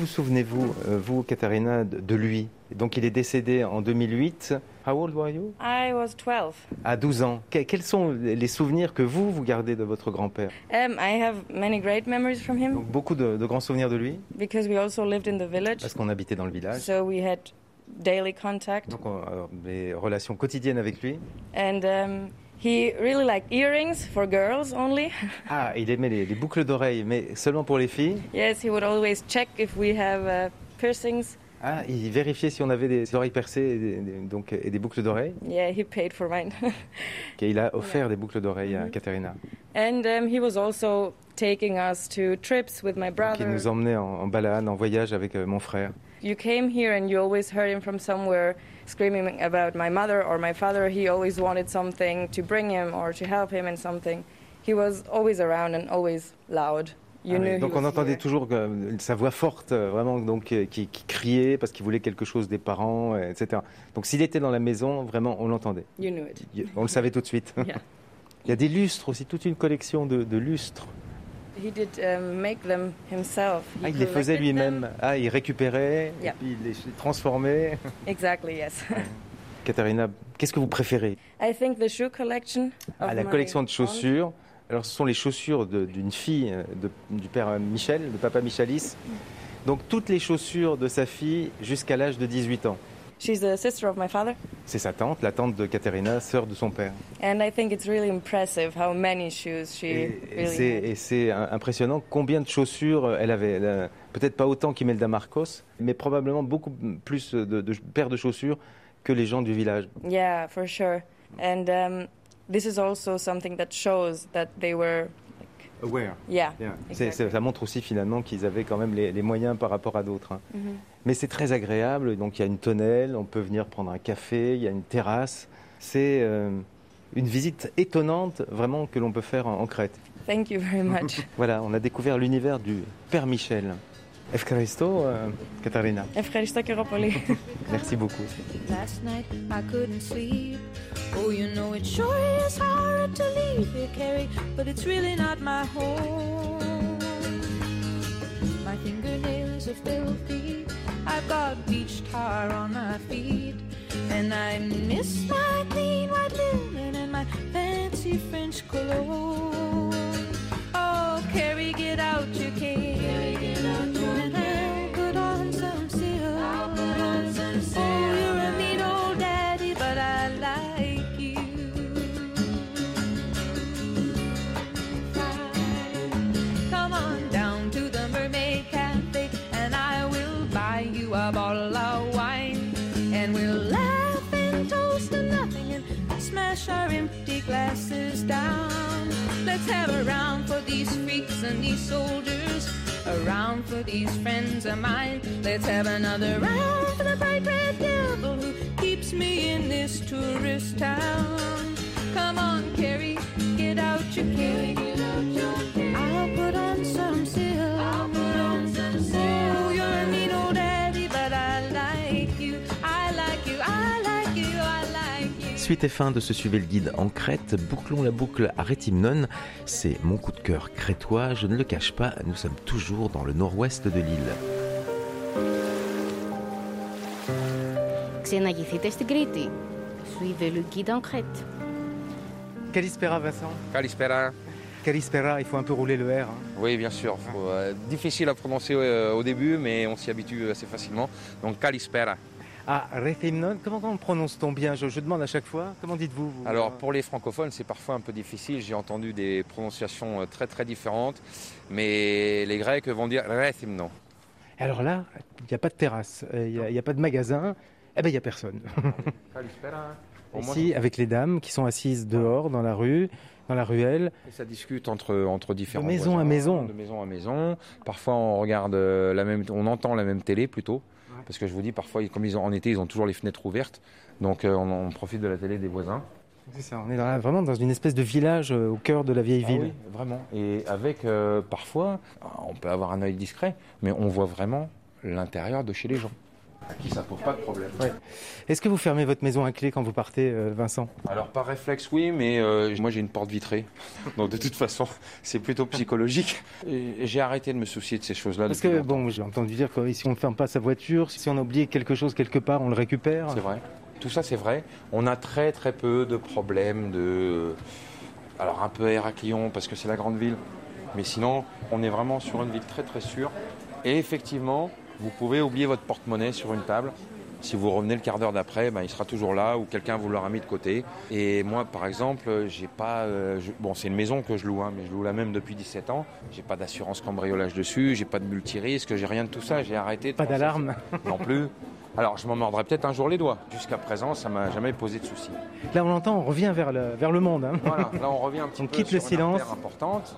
vous souvenez-vous, euh, vous, Katharina, de, lui? Donc, il est décédé en 2008. How old were you? I was 12. À 12 ans. Que- quels sont les souvenirs que vous, vous gardez de votre grand-père? Um, I have many great memories from him Donc, beaucoup de, de grands souvenirs de lui, because we also lived in the village. parce qu'on habitait dans le village. So we had daily contact. Donc, on- alors, des relations quotidiennes avec lui. And um, he really liked earrings for girls only. Ah, il aimait les, les boucles d'oreilles, mais seulement pour les filles? yes, he would always check if we have uh, piercings. Ah, il vérifiait si on avait des oreilles percées et des, des- donc, et des boucles d'oreilles? Yeah, he paid for mine. Et il a offert des boucles d'oreilles à Katharina. and um, he was also taking us to trips with my brother. nous emmenait en, en balade, en voyage avec euh, mon frère. You came here and you always heard him from somewhere screaming about my mother or my father. He always wanted something to bring him or to help him in something. He was always around and always loud. You Ah oui, knew he donc on entendait here. toujours euh, sa voix forte, euh, vraiment, donc, euh, qui, qui criait parce qu'il voulait quelque chose des parents, etc. Donc s'il était dans la maison, vraiment, on l'entendait. You knew it. Il- On le savait tout de suite. Yeah. Il y a des lustres aussi, toute une collection de, de lustres. He did um, make them himself. He Ah, il les faisait lui-même. Ah, il récupérait, Yeah. et puis il les transformait. Exactly, yes. Katharina, qu'est-ce que vous préférez? I think the shoe collection Ah, la collection de aunt- chaussures. Alors, ce sont les chaussures d'une fille euh, de- du père Michel, de papa Michalis. Donc, toutes les chaussures de sa fille jusqu'à l'âge de 18 ans. She's the sister of my father, C'est sa tante, la tante de Katharina, sœur de son père. and I think it's really impressive how many shoes she Et, et really c'est- had. et c'est impressionnant combien de chaussures euh, elle avait. Elle Peut-être pas autant qu'Imelda Marcos, mais probablement beaucoup plus de, de paires de chaussures que les gens du village. Yeah, for sure. And um, this is also something that shows that they were, Aware. yeah, exactly. ça montre aussi finalement qu'ils avaient quand même les, les moyens par rapport à d'autres. hein. Mhm. Mais c'est très agréable. Donc il y a une tonnelle, on peut venir prendre un café, il y a une terrasse. C'est euh, une visite étonnante vraiment que l'on peut faire en, en Crète. Thank you very much. Voilà, on a découvert l'univers du Père Michel. Efkaristo, euh, Katharina. Ευχαριστώ και εγώ πολύ. Merci beaucoup. Last night I couldn't sleep. Oh, you know it sure is hard to leave here, Carrie, but it's really not my home. My fingernails are filthy. I've got beach tar on my feet. And I miss my clean white linen and my fancy French cologne. Carrie, get out your cane. And I'll put on some. Oh, you're a old daddy, but I like you. Come on down to the Mermaid Cafe, and I will buy you a bottle of wine. And we'll laugh and toast to nothing and smash our empty glasses down. Let's have a round these freaks and these soldiers, a round for these friends of mine. Let's have another round for the bright red devil who keeps me in this tourist town. Come on, Carrie, get out your cane. I'll put on some Suite et fin de ce Suivez le guide en Crète, bouclons la boucle à Rétimnon. C'est mon coup de cœur crétois, je ne le cache pas, nous sommes toujours dans le nord-ouest de l'île. Ξεναγηθείτε στην Κρήτη. Suivez le guide en Crète. Kalispera, Vincent. Kalispera. Kalispera, il faut un peu rouler le R. hein. Oui, bien sûr. Faut, euh, difficile à prononcer euh, au début, mais on s'y habitue assez facilement. Donc Kalispera. Ah, Rethymnon, comment, comment prononce-t-on bien je, je demande à chaque fois. Comment dites-vous vous Alors pour les francophones, c'est parfois un peu difficile. J'ai entendu des prononciations euh, très très différentes, mais les Grecs vont dire Rethymnon. Alors là, il n'y a pas de terrasse, euh, il n'y a, il y a pas de magasin. Eh ben, il n'y a personne. Ici, avec les dames qui sont assises dehors, dans la rue, dans la ruelle. Et ça discute entre, entre différents De maison à maison. De maison à maison. Parfois, on regarde euh, la même, on entend la même télé plutôt. Parce que je vous dis, parfois, comme ils ont, en été, ils ont toujours les fenêtres ouvertes. Donc, euh, on, on profite de la télé des voisins. C'est ça, on est vraiment dans une espèce de village euh, au cœur de la vieille Ah ville. oui, vraiment. Et avec, euh, parfois, on peut avoir un œil discret, mais on voit vraiment l'intérieur de chez les gens. À qui ça pose pas de problème. Ouais. Est-ce que vous fermez votre maison à clé quand vous partez, euh, Vincent? Alors par réflexe oui, mais euh, moi j'ai une porte vitrée, donc de toute façon c'est plutôt psychologique. J'ai arrêté de me soucier de ces choses-là. Parce que, longtemps. bon, j'ai entendu dire que si on ne ferme pas sa voiture, si on a oublié quelque chose quelque part, on le récupère. C'est vrai. Tout ça, c'est vrai. On a très très peu de problèmes de. Alors un peu Héraclion parce que c'est la grande ville, mais sinon, on est vraiment sur une ville très très sûre. Et effectivement, vous pouvez oublier votre porte-monnaie sur une table. Si vous revenez le quart d'heure d'après, ben, il sera toujours là ou quelqu'un vous l'aura mis de côté. Et moi, par exemple, j'ai pas. euh, je- bon, c'est une maison que je loue, hein, mais je loue la même depuis 17 ans. J'ai pas d'assurance cambriolage dessus, j'ai pas de multirisque, j'ai rien de tout ça. J'ai arrêté. De Pas d'alarme. Non plus. Alors, je m'en mordrai peut-être un jour les doigts. Jusqu'à présent, ça m'a jamais posé de soucis. Là, on l'entend, on revient vers le, vers le monde. hein. Voilà, là on revient un petit On peu quitte sur le une silence. importante.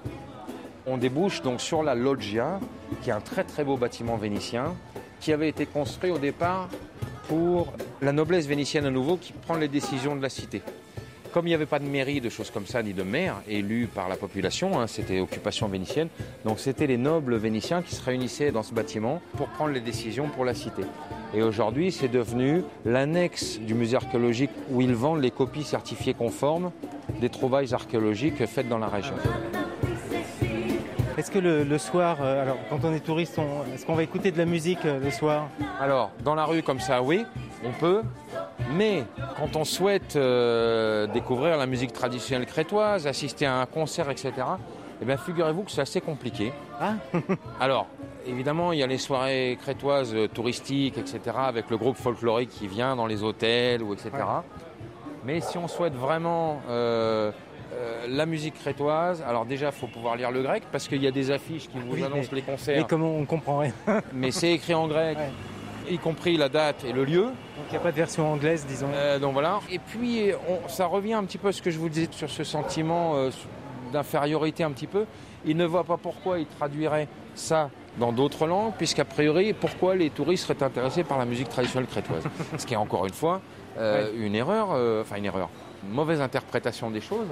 On débouche donc sur la loggia, qui est un très très beau bâtiment vénitien, qui avait été construit au départ pour la noblesse vénitienne à nouveau qui prend les décisions de la cité. Comme il n'y avait pas de mairie, de choses comme ça, ni de maire élu par la population, hein, c'était occupation vénitienne, donc c'était les nobles vénitiens qui se réunissaient dans ce bâtiment pour prendre les décisions pour la cité. Et aujourd'hui, c'est devenu l'annexe du musée archéologique où ils vendent les copies certifiées conformes des trouvailles archéologiques faites dans la région. Est-ce que le, le soir, euh, alors quand on est touriste, on- est-ce qu'on va écouter de la musique euh, le soir? Alors, dans la rue comme ça, oui, on peut. Mais quand on souhaite euh, découvrir la musique traditionnelle crétoise, assister à un concert, etc., eh bien, figurez-vous que c'est assez compliqué. Ah Alors, évidemment, il y a les soirées crétoises touristiques, etc., avec le groupe folklorique qui vient dans les hôtels, ou etc. Mais si on souhaite vraiment euh, la musique crétoise, alors déjà, il faut pouvoir lire le grec, parce qu'il y a des affiches qui vous Oui, annoncent mais- les concerts. Et comment on comprend rien Donc mais c'est écrit en grec, y compris la date et le lieu. il n'y a pas de version anglaise, disons. Euh, donc voilà. Et puis, on- ça revient un petit peu à ce que je vous disais sur ce sentiment euh, d'infériorité un petit peu. Il ne voit pas pourquoi il traduirait ça dans d'autres langues, puisqu'a priori, pourquoi les touristes seraient intéressés par la musique traditionnelle crétoise. ce qui est encore une fois euh, une erreur, euh, enfin une erreur, une mauvaise interprétation des choses.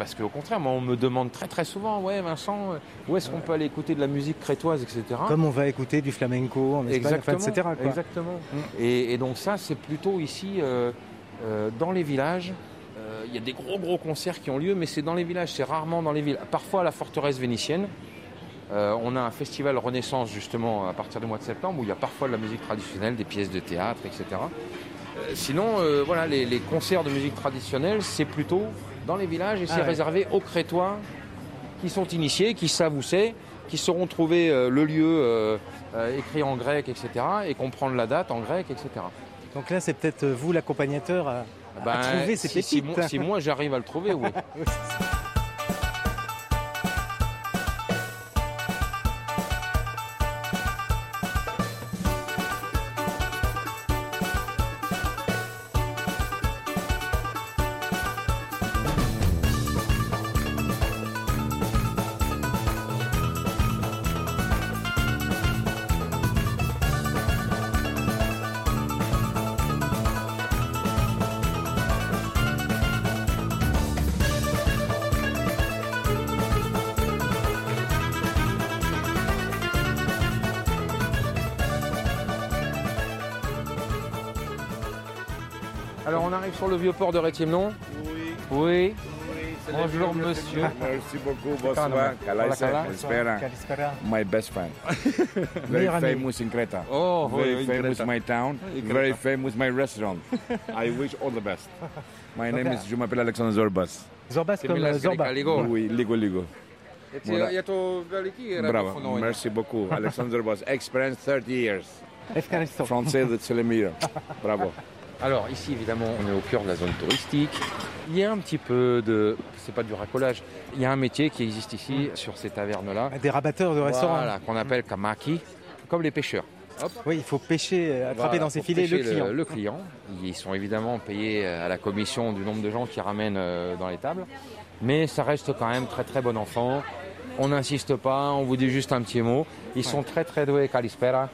Parce qu'au contraire, moi, on me demande très très souvent, ouais Vincent, euh, où est-ce qu'on peut aller écouter de la musique crétoise, etc. Comme on va écouter du flamenco en Espagne, enfin, Exactement, etc. quoi. exactement. Et, et donc ça, c'est plutôt ici, euh, euh, dans les villages. Euh, Il y a des gros gros concerts qui ont lieu, mais c'est dans les villages, c'est rarement dans les villes. Parfois à la forteresse vénitienne. On a un festival Renaissance justement à partir du mois de septembre où il y a parfois de la musique traditionnelle, des pièces de théâtre, etc. Sinon, voilà, les, les concerts de musique traditionnelle, c'est plutôt dans les villages et Ah c'est ouais. réservé aux Crétois qui sont initiés, qui savent où c'est, qui sauront trouver euh, le lieu euh, euh, écrit en grec, etc. et comprendre la date en grec, etc. Donc là, c'est peut-être vous l'accompagnateur à, à Ben, trouver ces si, pépites. si moi, j'arrive à le trouver, oui. Alors on arrive sur le vieux port de Rétiemnon. Oui. Oui. Bonjour monsieur. Merci beaucoup, bonsoir. Kalaisa, My best friend. Very famous in Creta. Oh, Very famous my town. Very famous my restaurant. I wish all the best. My name is, je m'appelle Alexandre Zorbas. Zorbas comme euh, Zorbas. Ligo. Oui, Ligo Ligo. Bravo, merci beaucoup. Alexandre Zorbas, experience 30 years. Français de Telemira. Bravo. Alors ici évidemment on est au cœur de la zone touristique. Il y a un petit peu de, c'est pas du racolage, il y a un métier qui existe ici sur ces tavernes là. Des rabatteurs de restaurants. Voilà, qu'on appelle kamaki, comme les pêcheurs. Hop. Oui, il faut pêcher, euh, attraper Voilà, dans ses filets le client. Le, client. Ils sont évidemment payés à la commission du nombre de gens qui ramènent euh, dans les tables. Mais ça reste quand même très très bon enfant. On n'insiste pas, on vous dit juste un petit mot. Ils sont très très doués, Kalispera.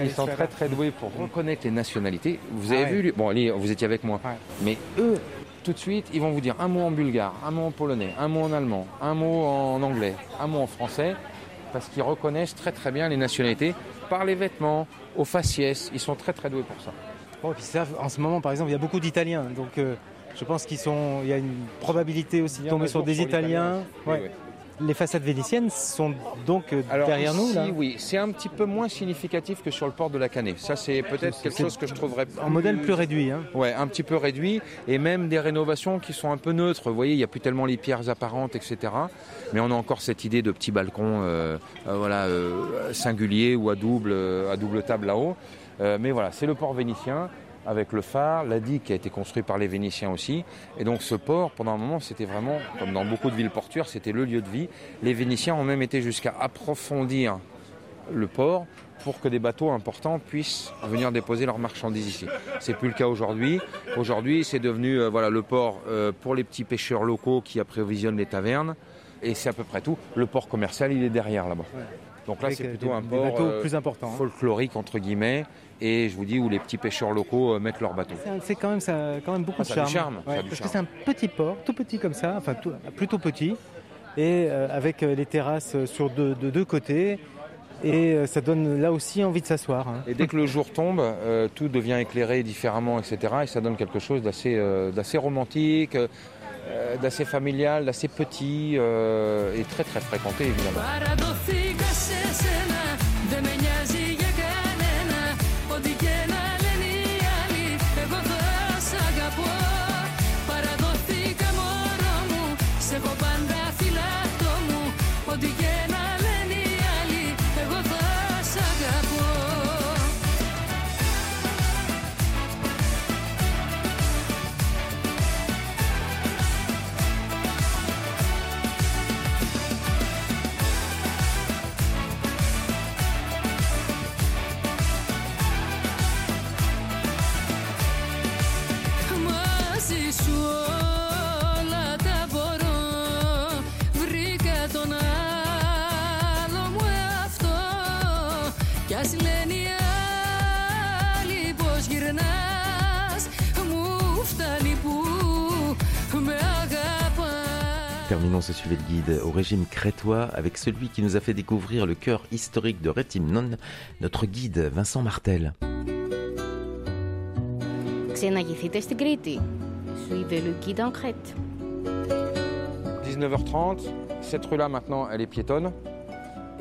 Ils sont très très doués pour reconnaître les nationalités. Vous avez Ah ouais. vu, bon, allez, vous étiez avec moi. Mais eux, tout de suite, ils vont vous dire un mot en bulgare, un mot en polonais, un mot en allemand, un mot en anglais, un mot en français, parce qu'ils reconnaissent très très bien les nationalités, par les vêtements, au faciès. Ils sont très très doués pour ça. Bon, et puis ça, en ce moment, par exemple, il y a beaucoup d'Italiens. Donc, euh, je pense qu'ils sont. Il y a une probabilité aussi de tomber sur des Italiens. Oui, oui. Les façades vénitiennes sont donc euh, Alors derrière nous, ici, là. oui, c'est un petit peu moins significatif que sur le port de la Canée. Ça, c'est peut-être quelque chose que je trouverais En modèle plus réduit. Hein. Ouais, un petit peu réduit et même des rénovations qui sont un peu neutres. Vous voyez, il n'y a plus tellement les pierres apparentes, etc. Mais on a encore cette idée de petits balcons, euh, euh, voilà, euh, singuliers ou à double, à double table là-haut. Mais voilà, c'est le port vénitien avec le phare, la digue qui a été construit par les Vénitiens aussi. Et donc ce port, pendant un moment, c'était vraiment, comme dans beaucoup de villes portuaires, c'était le lieu de vie. Les Vénitiens ont même été jusqu'à approfondir le port pour que des bateaux importants puissent venir déposer leurs marchandises ici. C'est plus le cas aujourd'hui. Aujourd'hui, c'est devenu euh, voilà le port euh, pour les petits pêcheurs locaux qui approvisionnent les tavernes et c'est à peu près tout. Le port commercial, il est derrière là-bas. Donc là, c'est euh, plutôt un des port bateaux euh, plus importants, hein. folklorique entre guillemets et je vous dis où les petits pêcheurs locaux euh, mettent leurs bateaux. C'est quand même, ça, quand même beaucoup Ah, de charme. Ouais, parce charme. que c'est un petit port, tout petit comme ça, enfin tout- plutôt petit, et euh, avec les terrasses sur deux, de deux côtés. Et euh, ça donne là aussi envie de s'asseoir. hein. Et dès que le jour tombe, euh, tout devient éclairé différemment, etc. Et ça donne quelque chose d'assez romantique, d'assez familial, d'assez petit euh, et très très fréquenté évidemment. Terminons ce sujet de guide au régime crétois avec celui qui nous a fait découvrir le cœur historique de Rétimnon, notre guide Vincent Martel. Ξεναγηθείτε στην Κρήτη. Suivez le guide en Crète. 19h30, cette rue-là maintenant, elle est piétonne.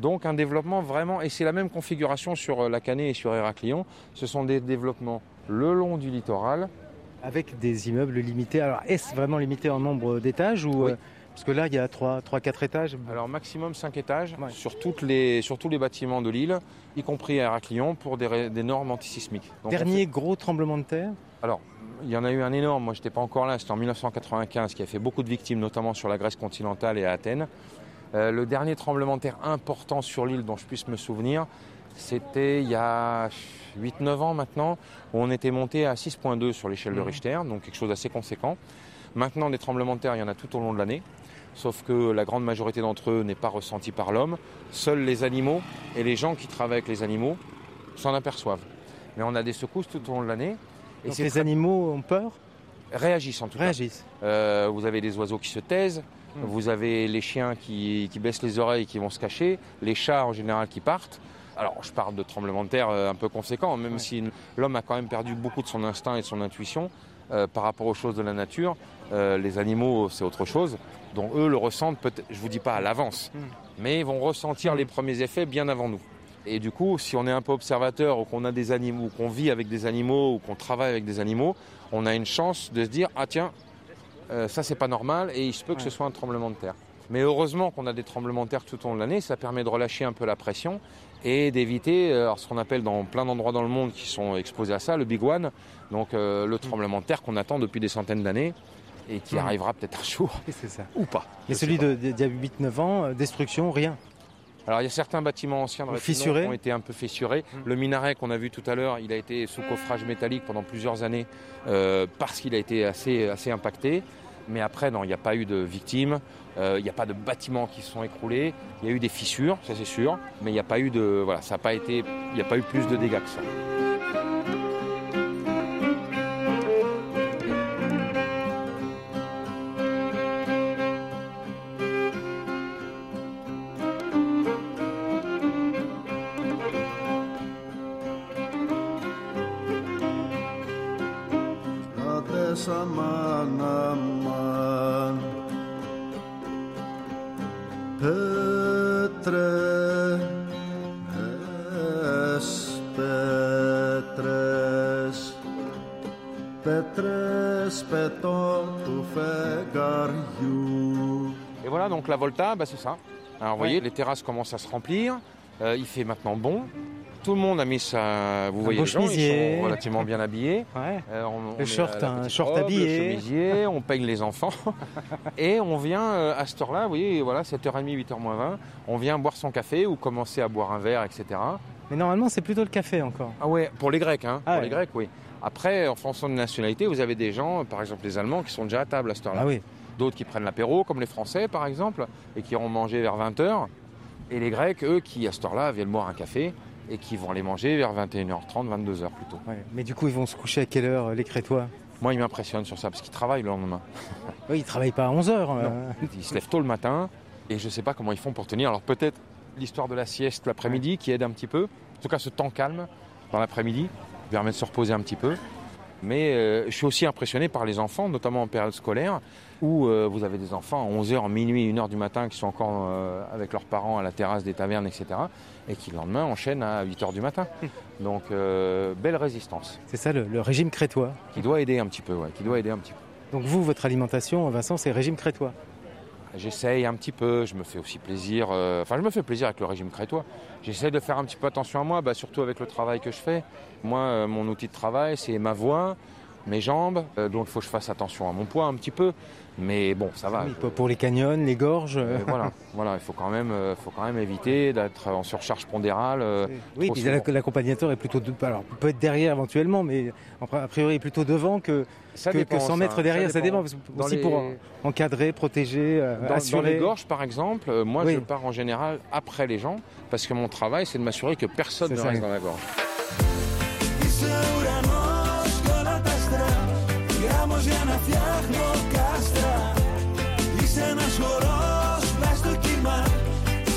Donc un développement vraiment, et c'est la même configuration sur euh, la Canée et sur Héraclion, ce sont des développements le long du littoral. Avec des immeubles limités. Alors, est-ce vraiment limité en nombre d'étages ou Oui. euh, Parce que là, il y a 3-4 étages. Alors maximum 5 étages sur, toutes les, sur tous les bâtiments de l'île, y compris à Héraclion, pour des, normes antisismiques. Donc, Dernier gros tremblement de terre Alors, il y en a eu un énorme, moi j'étais pas encore là, c'était en 1995 qui a fait beaucoup de victimes, notamment sur la Grèce continentale et à Athènes. Euh, le dernier tremblement de terre important sur l'île dont je puisse me souvenir, c'était il y a 8-9 ans maintenant, où on était monté à 6.2 sur l'échelle de Mhm. Richter, donc quelque chose d'assez conséquent. Maintenant, des tremblements de terre, il y en a tout au long de l'année, sauf que la grande majorité d'entre eux n'est pas ressentie par l'homme. Seuls les animaux et les gens qui travaillent avec les animaux s'en aperçoivent. Mais on a des secousses tout au long de l'année. Et Donc les très- animaux ont peur? Réagissent en tout Réagissent. cas. Euh, vous avez des oiseaux qui se taisent, Hmm. vous avez les chiens qui, qui baissent les oreilles et qui vont se cacher, les chats en général qui partent. Alors je parle de tremblements de terre euh, un peu conséquents, même si l'homme a quand même perdu beaucoup de son instinct et de son intuition euh, par rapport aux choses de la nature. Euh, les animaux, c'est autre chose. Donc eux le ressentent, peut-être, je vous dis pas à l'avance, Hmm. mais ils vont ressentir les premiers effets bien avant nous. Et du coup, si on est un peu observateur ou qu'on a des animaux, ou qu'on vit avec des animaux ou qu'on travaille avec des animaux, on a une chance de se dire ah tiens, euh, ça c'est pas normal et il se peut que ce soit un tremblement de terre. Mais heureusement qu'on a des tremblements de terre tout au long de l'année, ça permet de relâcher un peu la pression et d'éviter euh, ce qu'on appelle dans plein d'endroits dans le monde qui sont exposés à ça, le big one, donc euh, le tremblement de terre qu'on attend depuis des centaines d'années et qui Mm. arrivera peut-être un jour c'est ça. ou pas. Mais celui de- d'il y a 8-9 ans, destruction, rien. Alors il y a certains bâtiments anciens de qui ont été un peu fissurés. Le minaret qu'on a vu tout à l'heure, il a été sous coffrage métallique pendant plusieurs années euh, parce qu'il a été assez, assez impacté. Mais après, non, il n'y a pas eu de victimes, euh, il n'y a pas de bâtiments qui se sont écroulés. Il y a eu des fissures, ça c'est sûr, mais il n'y a pas eu de, voilà, ça a pas été, il n'y a pas eu plus de dégâts que ça. La Volta, bah, c'est ça. Alors vous voyez, les terrasses commencent à se remplir. Euh, il fait maintenant bon. Tout le monde a mis sa. Vous voyez les gens, ils sont relativement bien habillés. Ouais. Euh, on- on Le met short, un short robe, habillé. Le chemisier, on peigne les enfants. Et on vient euh, à cette heure-là, vous voyez, voilà, 7h30, 8h moins 20, on vient boire son café ou commencer à boire un verre, etc. Mais normalement, c'est plutôt le café encore. Ah ouais, pour les Grecs, hein. Ah pour ouais. les Grecs, oui. Après, en fonction de nationalité, vous avez des gens, par exemple les Allemands, qui sont déjà à table à cette heure-là. Ah oui. D'autres qui prennent l'apéro, comme les Français, par exemple, et qui iront manger vers 20h. Et les Grecs, eux, qui à cette heure-là viennent boire un café et qui vont aller manger vers 21h30, 22h plutôt. Ouais. Mais du coup, ils vont se coucher à quelle heure, euh, les Crétois? Moi, ils m'impressionnent sur ça, parce qu'ils travaillent le lendemain. Oui, ils travaillent pas à 11 heures. euh. Ils se lèvent tôt le matin et je ne sais pas comment ils font pour tenir. Alors peut-être l'histoire de la sieste l'après-midi qui aide un petit peu. En tout cas, ce temps calme dans l'après-midi permet de se reposer un petit peu. Mais euh, je suis aussi impressionné par les enfants, notamment en période scolaire, où euh, vous avez des enfants à 11h, minuit, 1h du matin qui sont encore euh, avec leurs parents à la terrasse des tavernes, etc. Et qui le lendemain enchaînent à 8h du matin. Donc belle résistance. C'est ça le, le régime crétois. Qui doit aider un petit peu, ouais, qui doit aider un petit peu. Donc vous, votre alimentation, Vincent, c'est régime crétois. J'essaye un petit peu, je me fais aussi plaisir, euh, enfin je me fais plaisir avec le régime crétois. J'essaie de faire un petit peu attention à moi, bah, surtout avec le travail que je fais. Moi, euh, mon outil de travail, c'est ma voix, mes jambes, euh, donc il faut que je fasse attention à mon poids un petit peu. Mais bon, ça va. Oui, pour- les canyons, les gorges. euh. Voilà, voilà, il faut quand même, euh, faut quand même éviter d'être en surcharge pondérale. euh, Oui, puis l'accompagnateur est plutôt. De, alors, peut être derrière éventuellement, mais a priori plutôt devant que, Ça que, dépend, que 100 ça, mètres ça derrière. Ça dépend. aussi les- pour encadrer, protéger, Dans, les gorges, par exemple, moi Oui. je pars en général après les gens, parce que mon travail, c'est de m'assurer que personne C'est ne ça. reste dans la gorge. Γράμμος για να φτιάχνω κάστρα. Είσαι ένας χορός πλάς στο κύμα.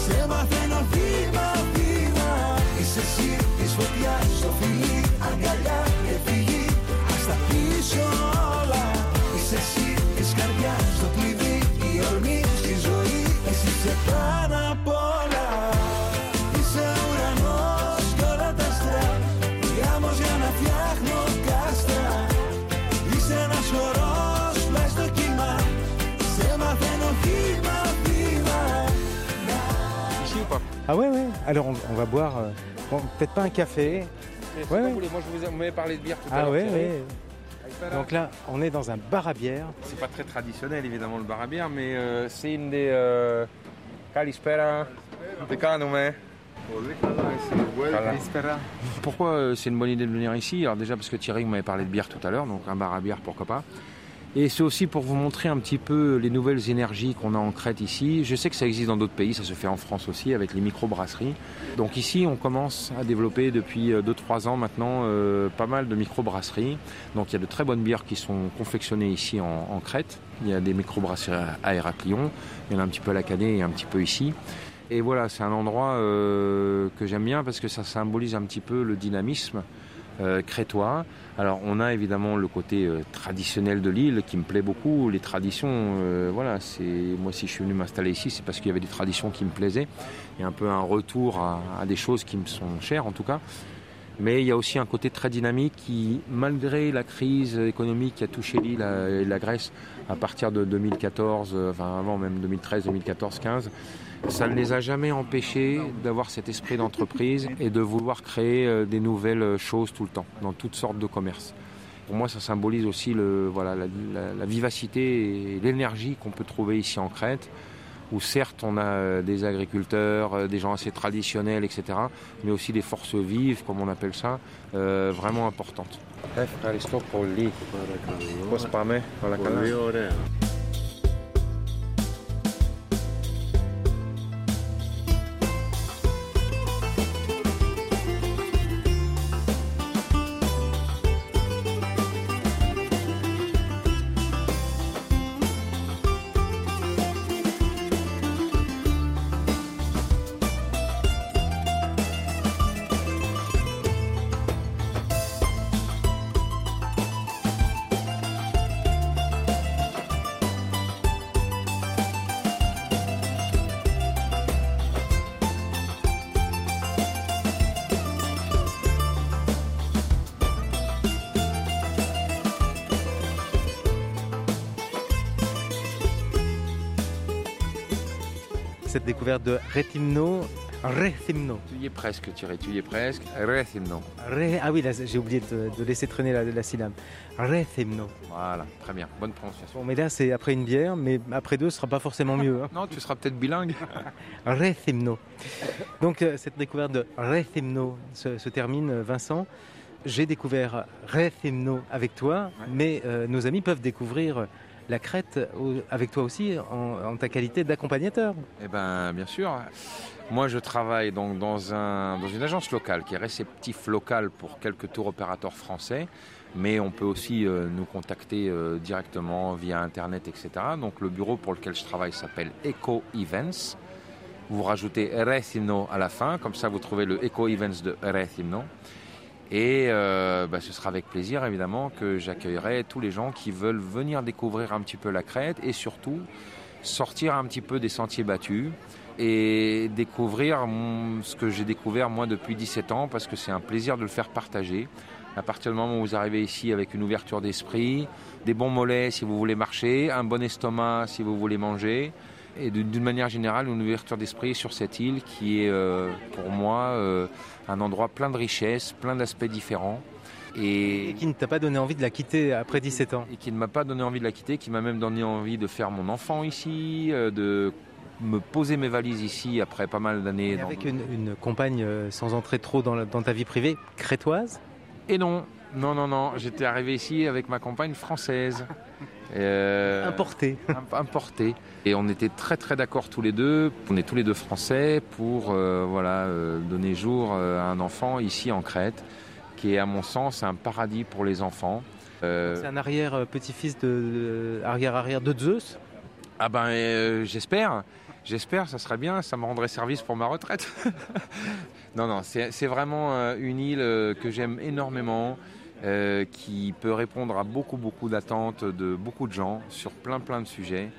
Σε μαθαίνω βήμα βήμα. Είσαι εσύ της φωτιάς στο φιλί Αγκαλιά και φυγή. Ας τα πίσω Ah ouais, ouais. Alors on, on va boire, euh, bon, peut-être pas un café. Ouais, vous ouais. voulez, moi je vous ai- vous m'avez parlé de bière tout à Ah l'heure. ouais, Thierry. ouais. Donc là, on est dans un bar à bière. C'est pas très traditionnel évidemment le bar à bière, mais euh, c'est une des. Euh... Kalispera. Te kanume. Voilà. Pourquoi euh, c'est une bonne idée de venir ici? Alors déjà parce que Thierry m'avait parlé de bière tout à l'heure, donc un bar à bière pourquoi pas. Et c'est aussi pour vous montrer un petit peu les nouvelles énergies qu'on a en Crète ici. Je sais que ça existe dans d'autres pays, ça se fait en France aussi avec les microbrasseries. Donc ici on commence à développer depuis 2-3 ans maintenant euh, pas mal de microbrasseries. Donc il y a de très bonnes bières qui sont confectionnées ici en, Crète. Il y a des microbrasseries à- Héraclion, il y en a un petit peu à la Canet et un petit peu ici. Et voilà, c'est un endroit euh, que j'aime bien parce que ça symbolise un petit peu le dynamisme euh, crétois. Alors on a évidemment le côté euh, traditionnel de l'île qui me plaît beaucoup. Les traditions, euh, voilà, c'est moi si je suis venu m'installer ici, c'est parce qu'il y avait des traditions qui me plaisaient et un peu un retour à, des choses qui me sont chères en tout cas. Mais il y a aussi un côté très dynamique qui, malgré la crise économique qui a touché l'île euh, et la Grèce à partir de 2014, euh, enfin avant même 2013, 2014, 15, ça ne les a jamais empêchés d'avoir cet esprit d'entreprise et de vouloir créer euh, des nouvelles choses tout le temps, dans toutes sortes de commerces. Pour moi, ça symbolise aussi le, voilà, la, la- la vivacité et l'énergie qu'on peut trouver ici en Crète, où certes on a euh, des agriculteurs, euh, des gens assez traditionnels, etc., mais aussi des forces vives, comme on appelle ça, euh, vraiment importantes. De Retimno, Retimno. Tu y es presque, Thierry, tu y es presque. Retimno. Ré- Ah oui, là, j'ai oublié de, de laisser traîner la, la syllabe. Retimno. Voilà, très bien, bonne prononciation. Bon, mais là, c'est après une bière, mais après deux, ce sera pas forcément mieux. hein. Non, tu seras peut-être bilingue. Rethymno. Donc euh, cette découverte de Rethymno se, se termine, euh, Vincent. J'ai découvert Rethymno avec toi, mais euh, nos amis peuvent découvrir la Crète au- avec toi aussi en, ta qualité d'accompagnateur. Eh ben, bien sûr. Moi, je travaille donc dans, un, dans une agence locale qui est réceptif local pour quelques tours opérateurs français, mais on peut aussi euh, nous contacter euh, directement via Internet, etc. Donc, le bureau pour lequel je travaille s'appelle Eco Events. Vous rajoutez Rethymno à la fin, comme ça vous trouvez le Eco Events de Rethymno. Et euh, bah, ce sera avec plaisir évidemment que j'accueillerai tous les gens qui veulent venir découvrir un petit peu la Crète et surtout sortir un petit peu des sentiers battus et découvrir ce que j'ai découvert moi depuis 17 ans parce que c'est un plaisir de le faire partager. À partir du moment où vous arrivez ici avec une ouverture d'esprit, des bons mollets si vous voulez marcher, un bon estomac si vous voulez manger, et d'une manière générale une ouverture d'esprit sur cette île qui est euh, pour moi euh, un endroit plein de richesses, plein d'aspects différents. Et, qui ne t'a pas donné envie de la quitter après 17 ans. Et qui ne m'a pas donné envie de la quitter, qui m'a même donné envie de faire mon enfant ici, euh, de me poser mes valises ici après pas mal d'années. Dans- avec une, une compagne, sans entrer trop dans, la- dans ta vie privée, crétoise? Et non, non, non, non, j'étais arrivé ici avec ma compagne française. Euh, Importée. im- Importée. Et on était très très d'accord tous les deux. On est tous les deux français pour euh, voilà, euh, donner jour à un enfant ici en Crète, qui est à mon sens un paradis pour les enfants. C'est un arrière-petit-fils de, de- arrière-arrière de Zeus Ah ben j'espère, j'espère, ça serait bien, ça me rendrait service pour ma retraite. non, non, c'est vraiment une île que j'aime énormément, euh, qui peut répondre à beaucoup, beaucoup d'attentes de beaucoup de gens sur plein, plein de sujets.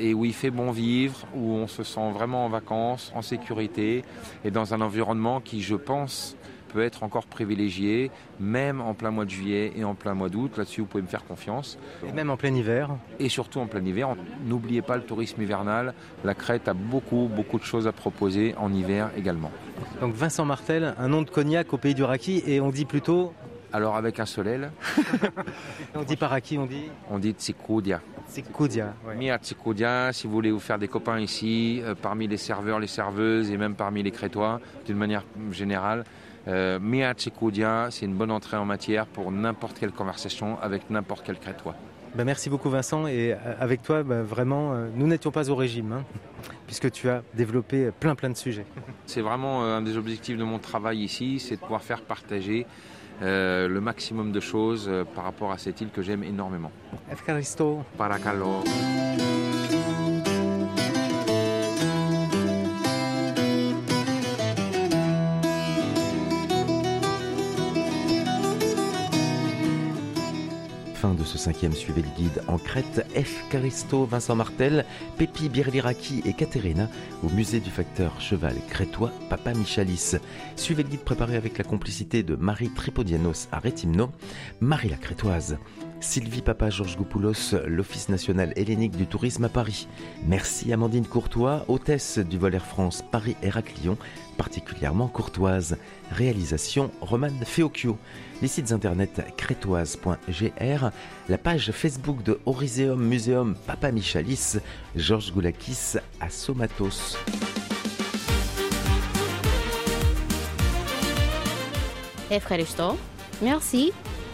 Et où il fait bon vivre, où on se sent vraiment en vacances, en sécurité, et dans un environnement qui, je pense, peut être encore privilégié, même en plein mois de juillet et en plein mois d'août. Là-dessus, vous pouvez me faire confiance. Et même en plein hiver. Et surtout en plein hiver. N'oubliez pas le tourisme hivernal. La Crète a beaucoup, beaucoup de choses à proposer en hiver également. Donc Vincent Martel, un nom de cognac au pays du raki, et on dit plutôt, Alors avec un seul L, on dit pas raki, on dit on dit Tsikudia. Tsikudia. ouais. Mia Tsikudia, si vous voulez vous faire des copains ici, euh, parmi les serveurs, les serveuses et même parmi les Crétois, d'une manière générale, euh, Mia Tsikudia, c'est une bonne entrée en matière pour n'importe quelle conversation avec n'importe quel Crétois. Ben, merci beaucoup Vincent, et euh, avec toi, ben, vraiment, euh, nous n'étions pas au régime, hein, puisque tu as développé plein plein de sujets. C'est vraiment un des objectifs de mon travail ici, c'est de pouvoir faire partager euh, le maximum de choses euh, par rapport à cette île que j'aime énormément. Paracalo. Suivez le guide en Crète. F. Caristo, Vincent Martel, Pépi Birliraki et Caterina au musée du facteur cheval crétois Papa Michalis. Suivez le guide préparé avec la complicité de Marie Tripodianos à Rétimno, Marie la Crétoise Sylvie Papa Georges Goupoulos, l'Office national hellénique du tourisme à Paris. Merci Amandine Courtois, hôtesse du vol Air France Paris-Héraclion, particulièrement courtoise. Réalisation Romane Feocchio. Les sites internet crétoise.gr, la page Facebook de Oriseum Museum Papa Michalis, Georges Goulakis à Somatos. Ευχαριστώ. Merci.